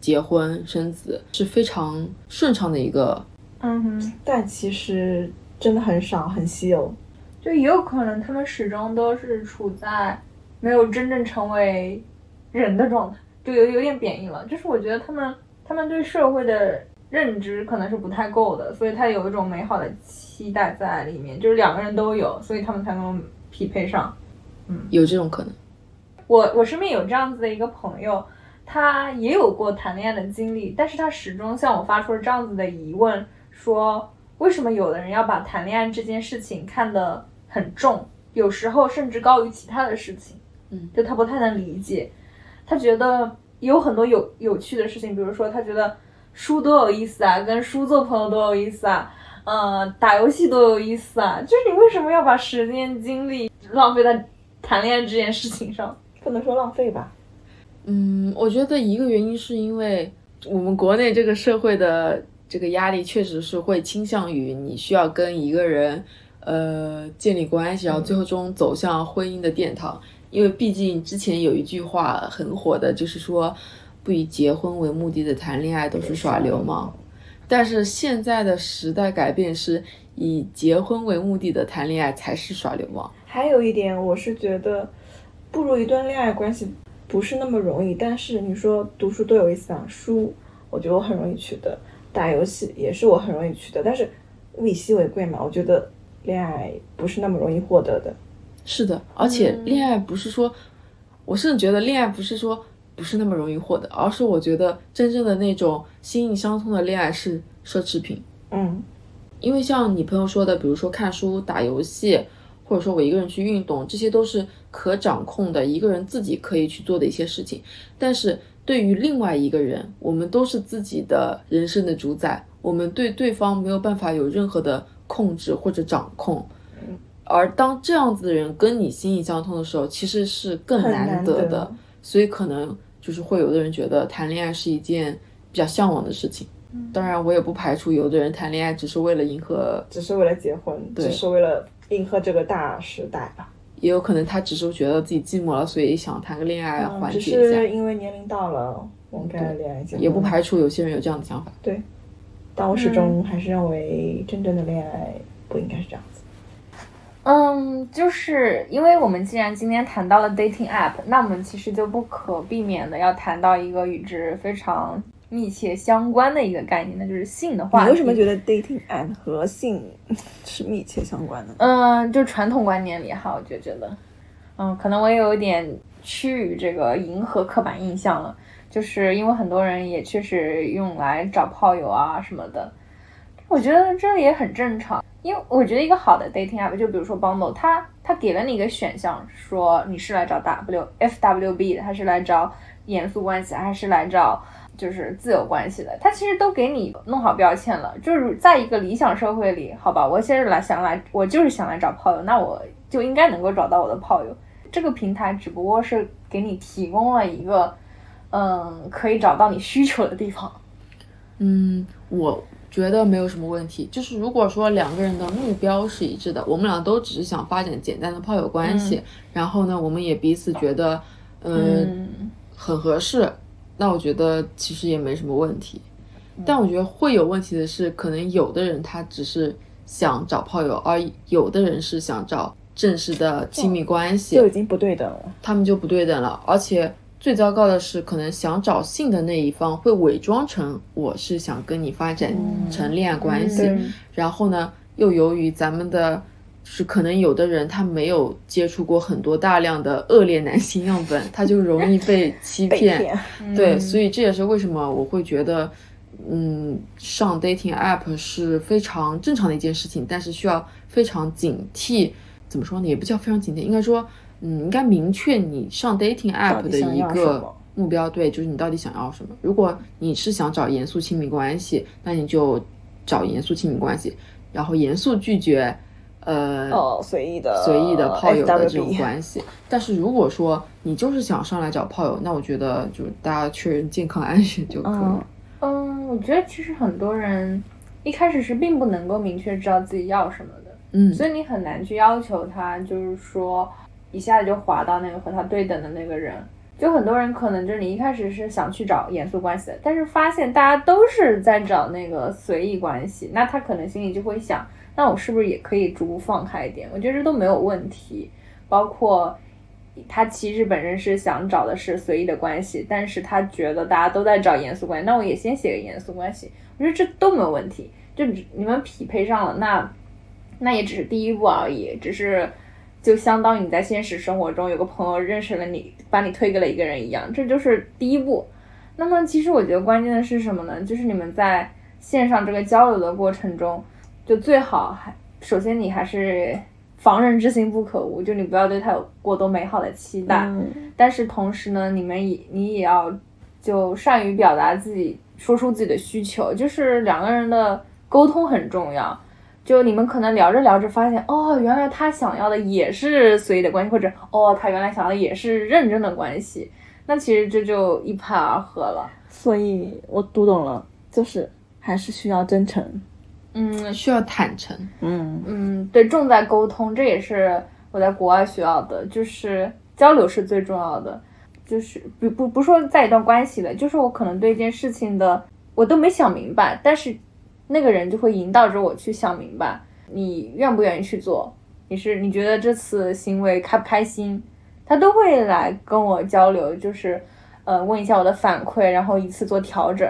结婚生子，是非常顺畅的一个。嗯哼，但其实真的很少，很稀有。就也有可能他们始终都是处在没有真正成为人的状态，就有有点贬义了。就是我觉得他们他们对社会的认知可能是不太够的，所以他有一种美好的期待在里面，就是两个人都有，所以他们才能匹配上。嗯有这种可能。我我身边有这样子的一个朋友，他也有过谈恋爱的经历，但是他始终向我发出了这样子的疑问，说为什么有的人要把谈恋爱这件事情看得很重，有时候甚至高于其他的事情。嗯，就他不太能理解，他觉得有很多有有趣的事情，比如说他觉得书多有意思啊，跟书做朋友多有意思啊，呃，打游戏多有意思啊，就是你为什么要把时间精力浪费在谈恋爱这件事情上？不能说浪费吧。嗯，我觉得一个原因是因为我们国内这个社会的这个压力确实是会倾向于你需要跟一个人呃建立关系，然后最后终走向婚姻的殿堂。因为毕竟之前有一句话很火的，就是说不以结婚为目的的谈恋爱都是耍流氓。但是现在的时代改变是以结婚为目的的谈恋爱才是耍流氓。还有一点，我是觉得步入一段恋爱关系不是那么容易。但是你说读书多有意思啊，书我觉得我很容易取得，打游戏也是我很容易取得。但是物以稀为贵嘛，我觉得恋爱不是那么容易获得的。是的，而且恋爱不是说，我甚至觉得恋爱不是说不是那么容易获得，而是我觉得真正的那种心意相通的恋爱是奢侈品。嗯，因为像你朋友说的，比如说看书、打游戏，或者说我一个人去运动，这些都是可掌控的，一个人自己可以去做的一些事情。但是对于另外一个人，我们都是自己的人生的主宰，我们对对方没有办法有任何的控制或者掌控。而当这样子的人跟你心意相通的时候，其实是更难得的。所以可能就是会有的人觉得谈恋爱是一件比较向往的事情。当然，我也不排除有的人谈恋爱只是为了迎合，只是为了结婚，只是为了迎合这个大时代吧。也有可能他只是觉得自己寂寞了，所以想谈个恋爱缓解一下。是因为年龄到了，我们该恋爱结婚。也不排除有些人有这样的想法。对，但我始终还是认为真正的恋爱不应该是这样子。嗯，就是因为我们既然今天谈到了 dating app，那我们其实就不可避免的要谈到一个与之非常密切相关的一个概念，那就是性的话题。你为什么觉得 dating app 和性 (laughs) 是密切相关的？嗯，就传统观念里哈，我就觉得，嗯，可能我也有一点趋于这个迎合刻板印象了，就是因为很多人也确实用来找炮友啊什么的，我觉得这也很正常，因为我觉得一个好的 dating app，就比如说 Bumble，它它给了你一个选项，说你是来找 W F W B 的，还是来找严肃关系，还是来找就是自由关系的，它其实都给你弄好标签了。就是在一个理想社会里，好吧，我现在来想来，我就是想来找炮友，那我就应该能够找到我的炮友。这个平台只不过是给你提供了一个，嗯，可以找到你需求的地方。嗯，我觉得没有什么问题。就是如果说两个人的目标是一致的，我们俩都只是想发展简单的炮友关系，然后呢，我们也彼此觉得，嗯，嗯很合适，那我觉得其实也没什么问题。但我觉得会有问题的是，可能有的人他只是想找炮友，而有的人是想找正式的亲密关系，就已经不对等了。他们就不对等了。而且最糟糕的是，可能想找性的那一方会伪装成我是想跟你发展成恋爱关系，嗯然后呢，又由于咱们的。就是可能有的人他没有接触过很多大量的恶劣男性样本，他就容易被欺。(laughs) 骗，对，所以这也是为什么我会觉得，嗯，上 dating app 是非常正常的一件事情，但是需要非常警惕。怎么说呢？也不叫非常警惕，应该说，嗯，应该明确你上 dating app 的一个目标，对，就是你到底想要什么。如果你是想找严肃亲密关系，那你就找严肃亲密关系，然后严肃拒绝，呃，哦，随意的随意的炮友的这种关系。但是如果说你就是想上来找炮友，那我觉得就是大家确认健康安全就可以了。嗯，我觉得其实很多人一开始是并不能够明确知道自己要什么的。嗯，所以你很难去要求他，就是说一下子就滑到那个和他对等的那个人。就很多人可能就是你一开始是想去找严肃关系的，但是发现大家都是在找那个随意关系，那他可能心里就会想，那我是不是也可以逐步放开一点？我觉得这都没有问题。包括他其实本身是想找的是随意的关系，但是他觉得大家都在找严肃关系，那我也先写个严肃关系，我觉得这都没有问题。就你们匹配上了，那那也只是第一步而已，只是就相当于你在现实生活中有个朋友认识了你，把你推给了一个人一样，这就是第一步。那么其实我觉得关键的是什么呢？就是你们在线上这个交流的过程中，就最好还首先你还是防人之心不可无，就你不要对他有过多美好的期待。嗯但是同时呢，你们也你也要就善于表达自己，说出自己的需求，就是两个人的沟通很重要。就你们可能聊着聊着发现，哦，原来他想要的也是随意的关系，或者哦，他原来想要的也是认真的关系。那其实这就一拍而合了。所以我读懂了，就是还是需要真诚。嗯需要坦诚。嗯嗯，对，重在沟通，这也是我在国外学到的，就是交流是最重要的。就是不不不说在一段关系的，就是我可能对一件事情的我都没想明白，但是那个人就会引导着我去想明白，你愿不愿意去做，你是你觉得这次行为开不开心，他都会来跟我交流，就是呃问一下我的反馈，然后一次做调整，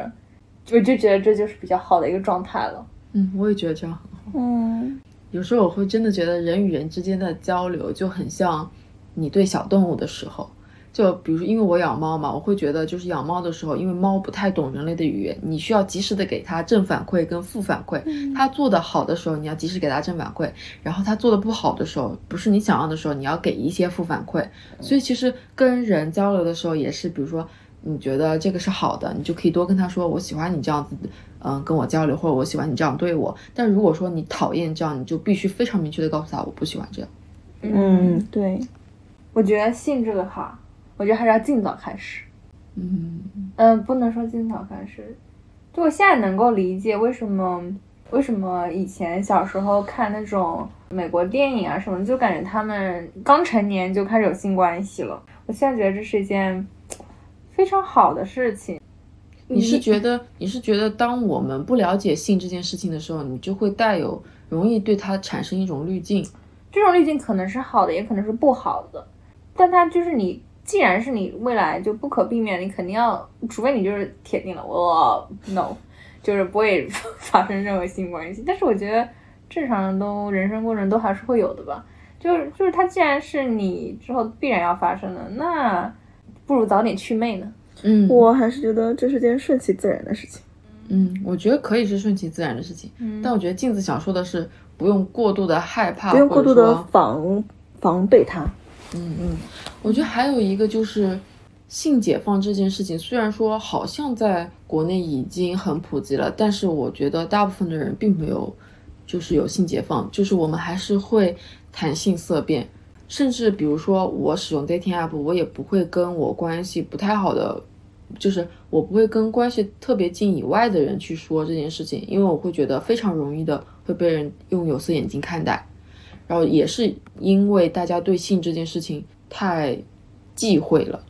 我就觉得这就是比较好的一个状态了。嗯，我也觉得这样很好。嗯，有时候我会真的觉得人与人之间的交流就很像你对小动物的时候。就比如说，因为我养猫嘛，我会觉得就是养猫的时候，因为猫不太懂人类的语言，你需要及时的给它正反馈跟负反馈。它做的好的时候，你要及时给它正反馈；然后它做的不好的时候，不是你想要的时候，你要给一些负反馈。所以其实跟人交流的时候也是，比如说你觉得这个是好的，你就可以多跟他说我喜欢你这样子，嗯，跟我交流，或者我喜欢你这样对我。但如果说你讨厌这样，你就必须非常明确的告诉他我不喜欢这样。嗯，对，我觉得性这个哈。我觉得还是要尽早开始，嗯嗯，不能说尽早开始，就我现在能够理解为什么为什么以前小时候看那种美国电影啊什么，就感觉他们刚成年就开始有性关系了。我现在觉得这是一件非常好的事情。你是觉得你是觉得当我们不了解性这件事情的时候，你就会带有容易对它产生一种滤镜，这种滤镜可能是好的，也可能是不好的，但它就是你。既然是你未来就不可避免，你肯定要，除非你就是铁定了，我 no，就是不会 (laughs) 发生任何性关系。但是我觉得正常人都人生过程都还是会有的吧。就是就是它既然是你之后必然要发生的，那不如早点祛魅呢。嗯，我还是觉得这是件顺其自然的事情。嗯，我觉得可以是顺其自然的事情。嗯，但我觉得镜子想说的是，不用过度的害怕，不用过度的防防备它。嗯嗯，我觉得还有一个就是性解放这件事情，虽然说好像在国内已经很普及了，但是我觉得大部分的人并没有就是有性解放，就是我们还是会谈性色变，甚至比如说我使用 dating app，我也不会跟我关系不太好的，就是我不会跟关系特别近以外的人去说这件事情，因为我会觉得非常容易的会被人用有色眼镜看待。然后也是因为大家对性这件事情太忌讳了，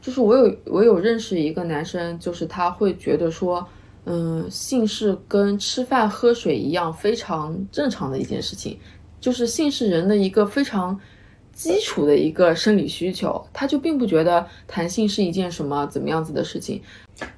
就是我有我有认识一个男生，就是他会觉得说，嗯，性是跟吃饭喝水一样非常正常的一件事情，就是性是人的一个非常基础的一个生理需求，他就并不觉得谈性是一件什么怎么样子的事情。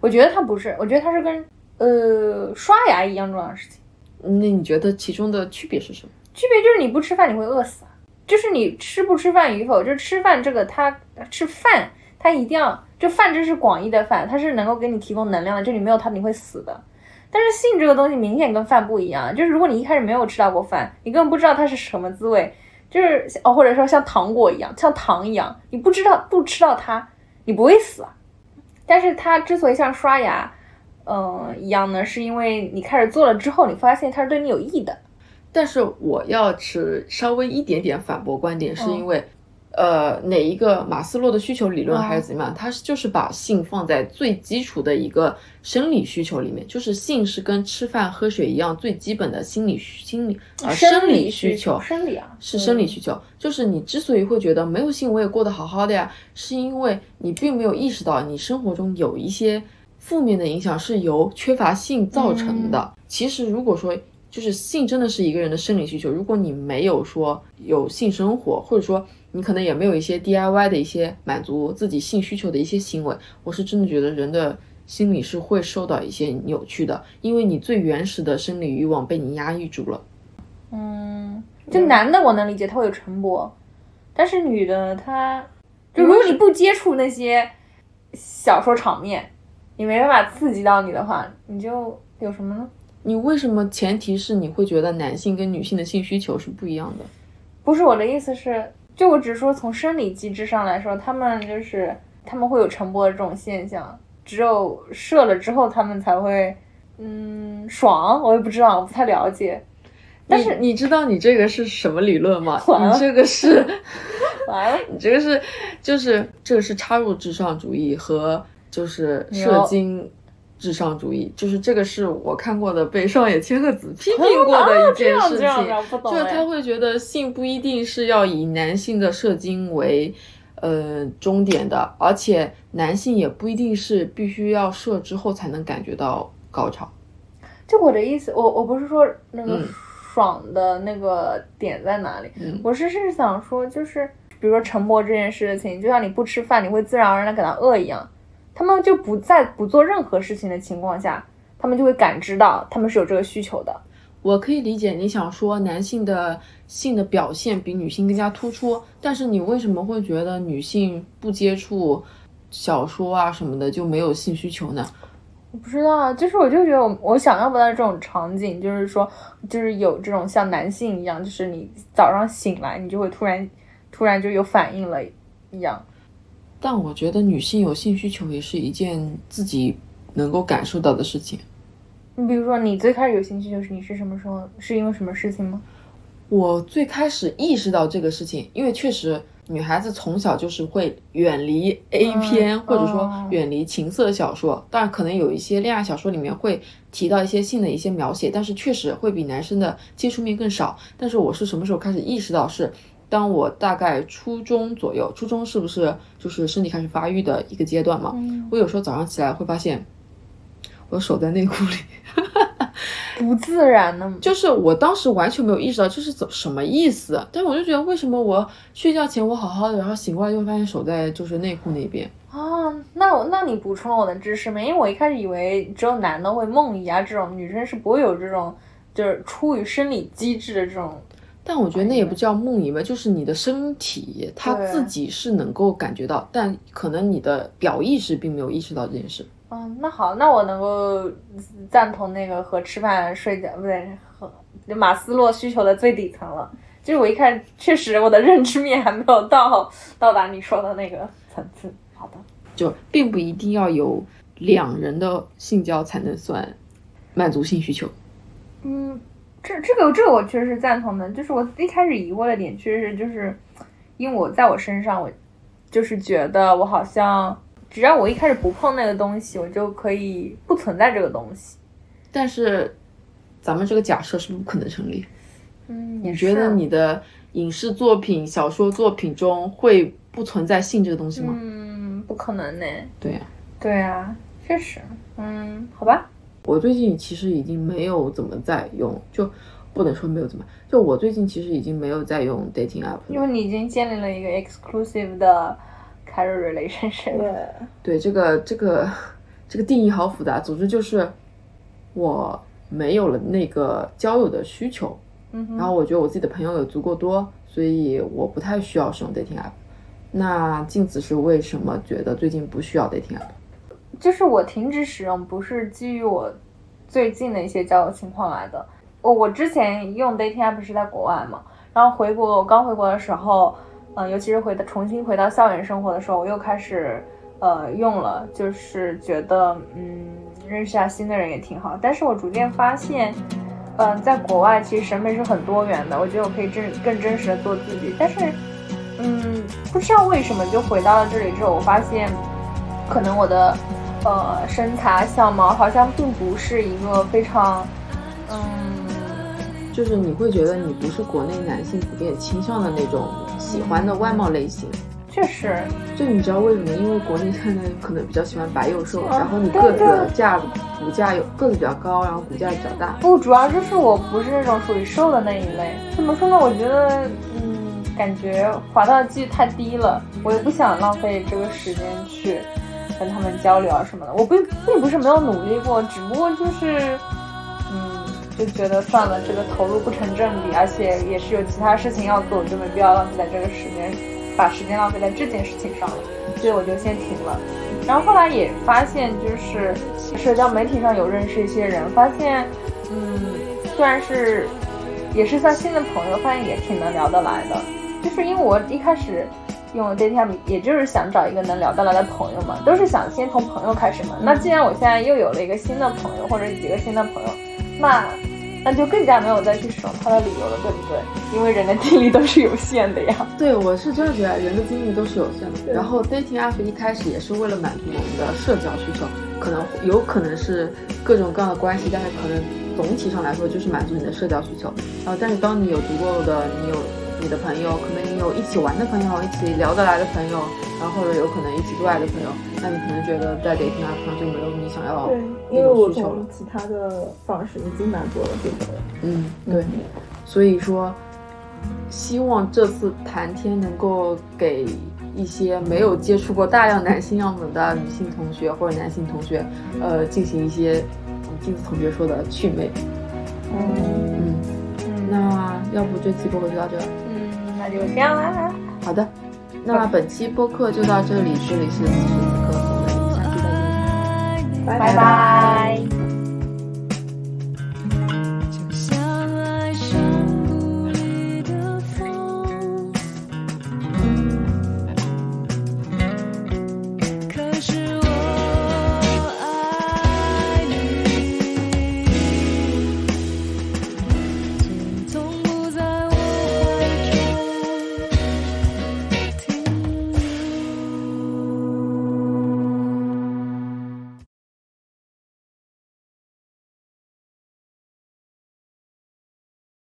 我觉得他不是，我觉得他是跟呃刷牙一样重要的事情。那你觉得其中的区别是什么？区别就是你不吃饭你会饿死，就是你吃不吃饭与否，就是吃饭这个它吃饭它一定要，就饭这是广义的饭，它是能够给你提供能量的，就你没有它你会死的。但是性这个东西明显跟饭不一样，就是如果你一开始没有吃到过饭，你根本不知道它是什么滋味，就是哦或者说像糖果一样，像糖一样，你不知道不吃到它你不会死啊。但是它之所以像刷牙，嗯一样呢，是因为你开始做了之后，你发现它是对你有益的。但是我要持稍微一点点反驳观点，是因为，呃，哪一个马斯洛的需求理论还是怎么样？他是就是把性放在最基础的一个生理需求里面，就是性是跟吃饭喝水一样最基本的心理心理呃生理需求，生理啊是生理需求。就是你之所以会觉得没有性我也过得好好的呀，是因为你并没有意识到你生活中有一些负面的影响是由缺乏性造成的。其实如果说。就是性真的是一个人的生理需求。如果你没有说有性生活，或者说你可能也没有一些 DIY 的一些满足自己性需求的一些行为，我是真的觉得人的心理是会受到一些扭曲的，因为你最原始的生理欲望被你压抑住了。嗯，就男的我能理解他会有晨勃，但是女的她，就如果你不接触那些小说场面，你没办法刺激到你的话，你就有什么呢？你为什么？前提是你会觉得男性跟女性的性需求是不一样的。不是我的意思是，就我只是说从生理机制上来说，他们就是他们会有晨勃的这种现象，只有射了之后他们才会嗯爽。我也不知道，我不太了解。但是你知道你这个是什么理论吗？你这个是完了，(laughs) 你这个是就是这个是插入至上主义和就是射精。至上主义就是这个，是我看过的被上野千鹤子批评过的一件事情，就是他会觉得性不一定是要以男性的射精为呃终点的，而且男性也不一定是必须要射之后才能感觉到高潮。就我的意思，我我不是说那个爽的那个点在哪里，我是是想说，就是比如说晨勃这件事情，就像你不吃饭，你会自然而然的感到饿一样。他们就不在不做任何事情的情况下，他们就会感知到他们是有这个需求的。我可以理解你想说男性的性的表现比女性更加突出，但是你为什么会觉得女性不接触小说啊什么的就没有性需求呢？我不知道，就是我就觉得我我想象不到这种场景，就是说，就是有这种像男性一样，就是你早上醒来，你就会突然突然就有反应了一样。但我觉得女性有性需求也是一件自己能够感受到的事情。你比如说，你最开始有性需求是你是什么时候？是因为什么事情吗？我最开始意识到这个事情，因为确实女孩子从小就是会远离 A 片，或者说远离情色小说。当然，可能有一些恋爱小说里面会提到一些性的一些描写，但是确实会比男生的接触面更少。但是我是什么时候开始意识到是？当我大概初中左右，初中是不是就是身体开始发育的一个阶段嘛？我有时候早上起来会发现，我的手在内裤里，不自然的。(laughs) 就是我当时完全没有意识到这是怎什么意思，但是我就觉得为什么我睡觉前我好好的，然后醒过来就会发现手在就是内裤那边啊？那我那你补充了我的知识吗？因为我一开始以为只有男的会梦遗啊，这种女生是不会有这种就是出于生理机制的这种。但我觉得那也不叫梦遗吧，就是你的身体他自己是能够感觉到，但可能你的表意识并没有意识到这件事。嗯，那好，那我能够赞同那个和吃饭、睡觉不对，和马斯洛需求的最底层了。就是我一开始确实我的认知面还没有到到达你说的那个层次。好的，就并不一定要有两人的性交才能算满足性需求。嗯。这这个这个我确实是赞同的，就是我一开始疑惑的点，确实是就是，因为我在我身上，我就是觉得我好像只要我一开始不碰那个东西，我就可以不存在这个东西。但是，咱们这个假设是不可能成立。嗯，你觉得你的影视作品、小说作品中会不存在性这个东西吗？嗯，不可能呢。对呀，对呀，确实。嗯，好吧。我最近其实已经没有怎么在用，就不能说没有怎么，就我最近其实已经没有在用 dating app，因为你已经建立了一个 exclusive 的 career relationship。对，对这个这个这个定义好复杂，总之就是我没有了那个交友的需求，嗯，然后我觉得我自己的朋友有足够多，所以我不太需要使用 dating app。那镜子是为什么觉得最近不需要 dating app？就是我停止使用，不是基于我最近的一些交友情况来的。我我之前用 dating app 是在国外嘛，然后回国，我刚回国的时候，嗯，尤其是回到重新回到校园生活的时候，我又开始呃用了，就是觉得嗯认识下新的人也挺好。但是我逐渐发现，嗯，在国外其实审美是很多元的，我觉得我可以真更真实的做自己。但是嗯，不知道为什么就回到了这里之后，我发现可能我的。呃，身材相貌好像并不是一个非常，嗯，就是你会觉得你不是国内男性普遍倾向的那种喜欢的外貌类型。确实，就你知道为什么？因为国内现在可能比较喜欢白又瘦，然后你个子架骨架有个子比较高，然后骨架比较大。不，主要就是我不是那种属于瘦的那一类。怎么说呢？我觉得，嗯，感觉滑道几率太低了，我也不想浪费这个时间去。跟他们交流啊什么的，我并并不是没有努力过，只不过就是，嗯，就觉得算了，这个投入不成正比，而且也是有其他事情要做，就没必要浪费在这个时间，把时间浪费在这件事情上了，所以我就先停了。然后后来也发现，就是社交媒体上有认识一些人，发现，嗯，虽然是也是算新的朋友，发现也挺能聊得来的，就是因为我一开始。用 dating，也就是想找一个能聊得来的朋友嘛，都是想先从朋友开始嘛。那既然我现在又有了一个新的朋友，或者几个新的朋友，那那就更加没有再去使用它的理由了，对不对？因为人的精力都是有限的呀。(laughs) 对，我是真的觉得人的精力都是有限的。然后 dating app 一开始也是为了满足我们的社交需求，可能有可能是各种各样的关系，但是可能总体上来说就是满足你的社交需求。然后，但是当你有足够的，你有。你的朋友，可能你有一起玩的朋友，一起聊得来的朋友，然后或者有可能一起做爱的朋友，那你可能觉得在 dating app 上就没有你想要那种需求了。其他的方式已经满足了这个。嗯，对。所以说，希望这次谈天能够给一些没有接触过大量男性样本的女性同学或者男性同学，呃，进行一些镜子同学说的祛魅。嗯。嗯那要不这期播客就到这。就这样啦。好的，那本期播客就到这里，这里是此时此刻，我们下期再见。拜拜。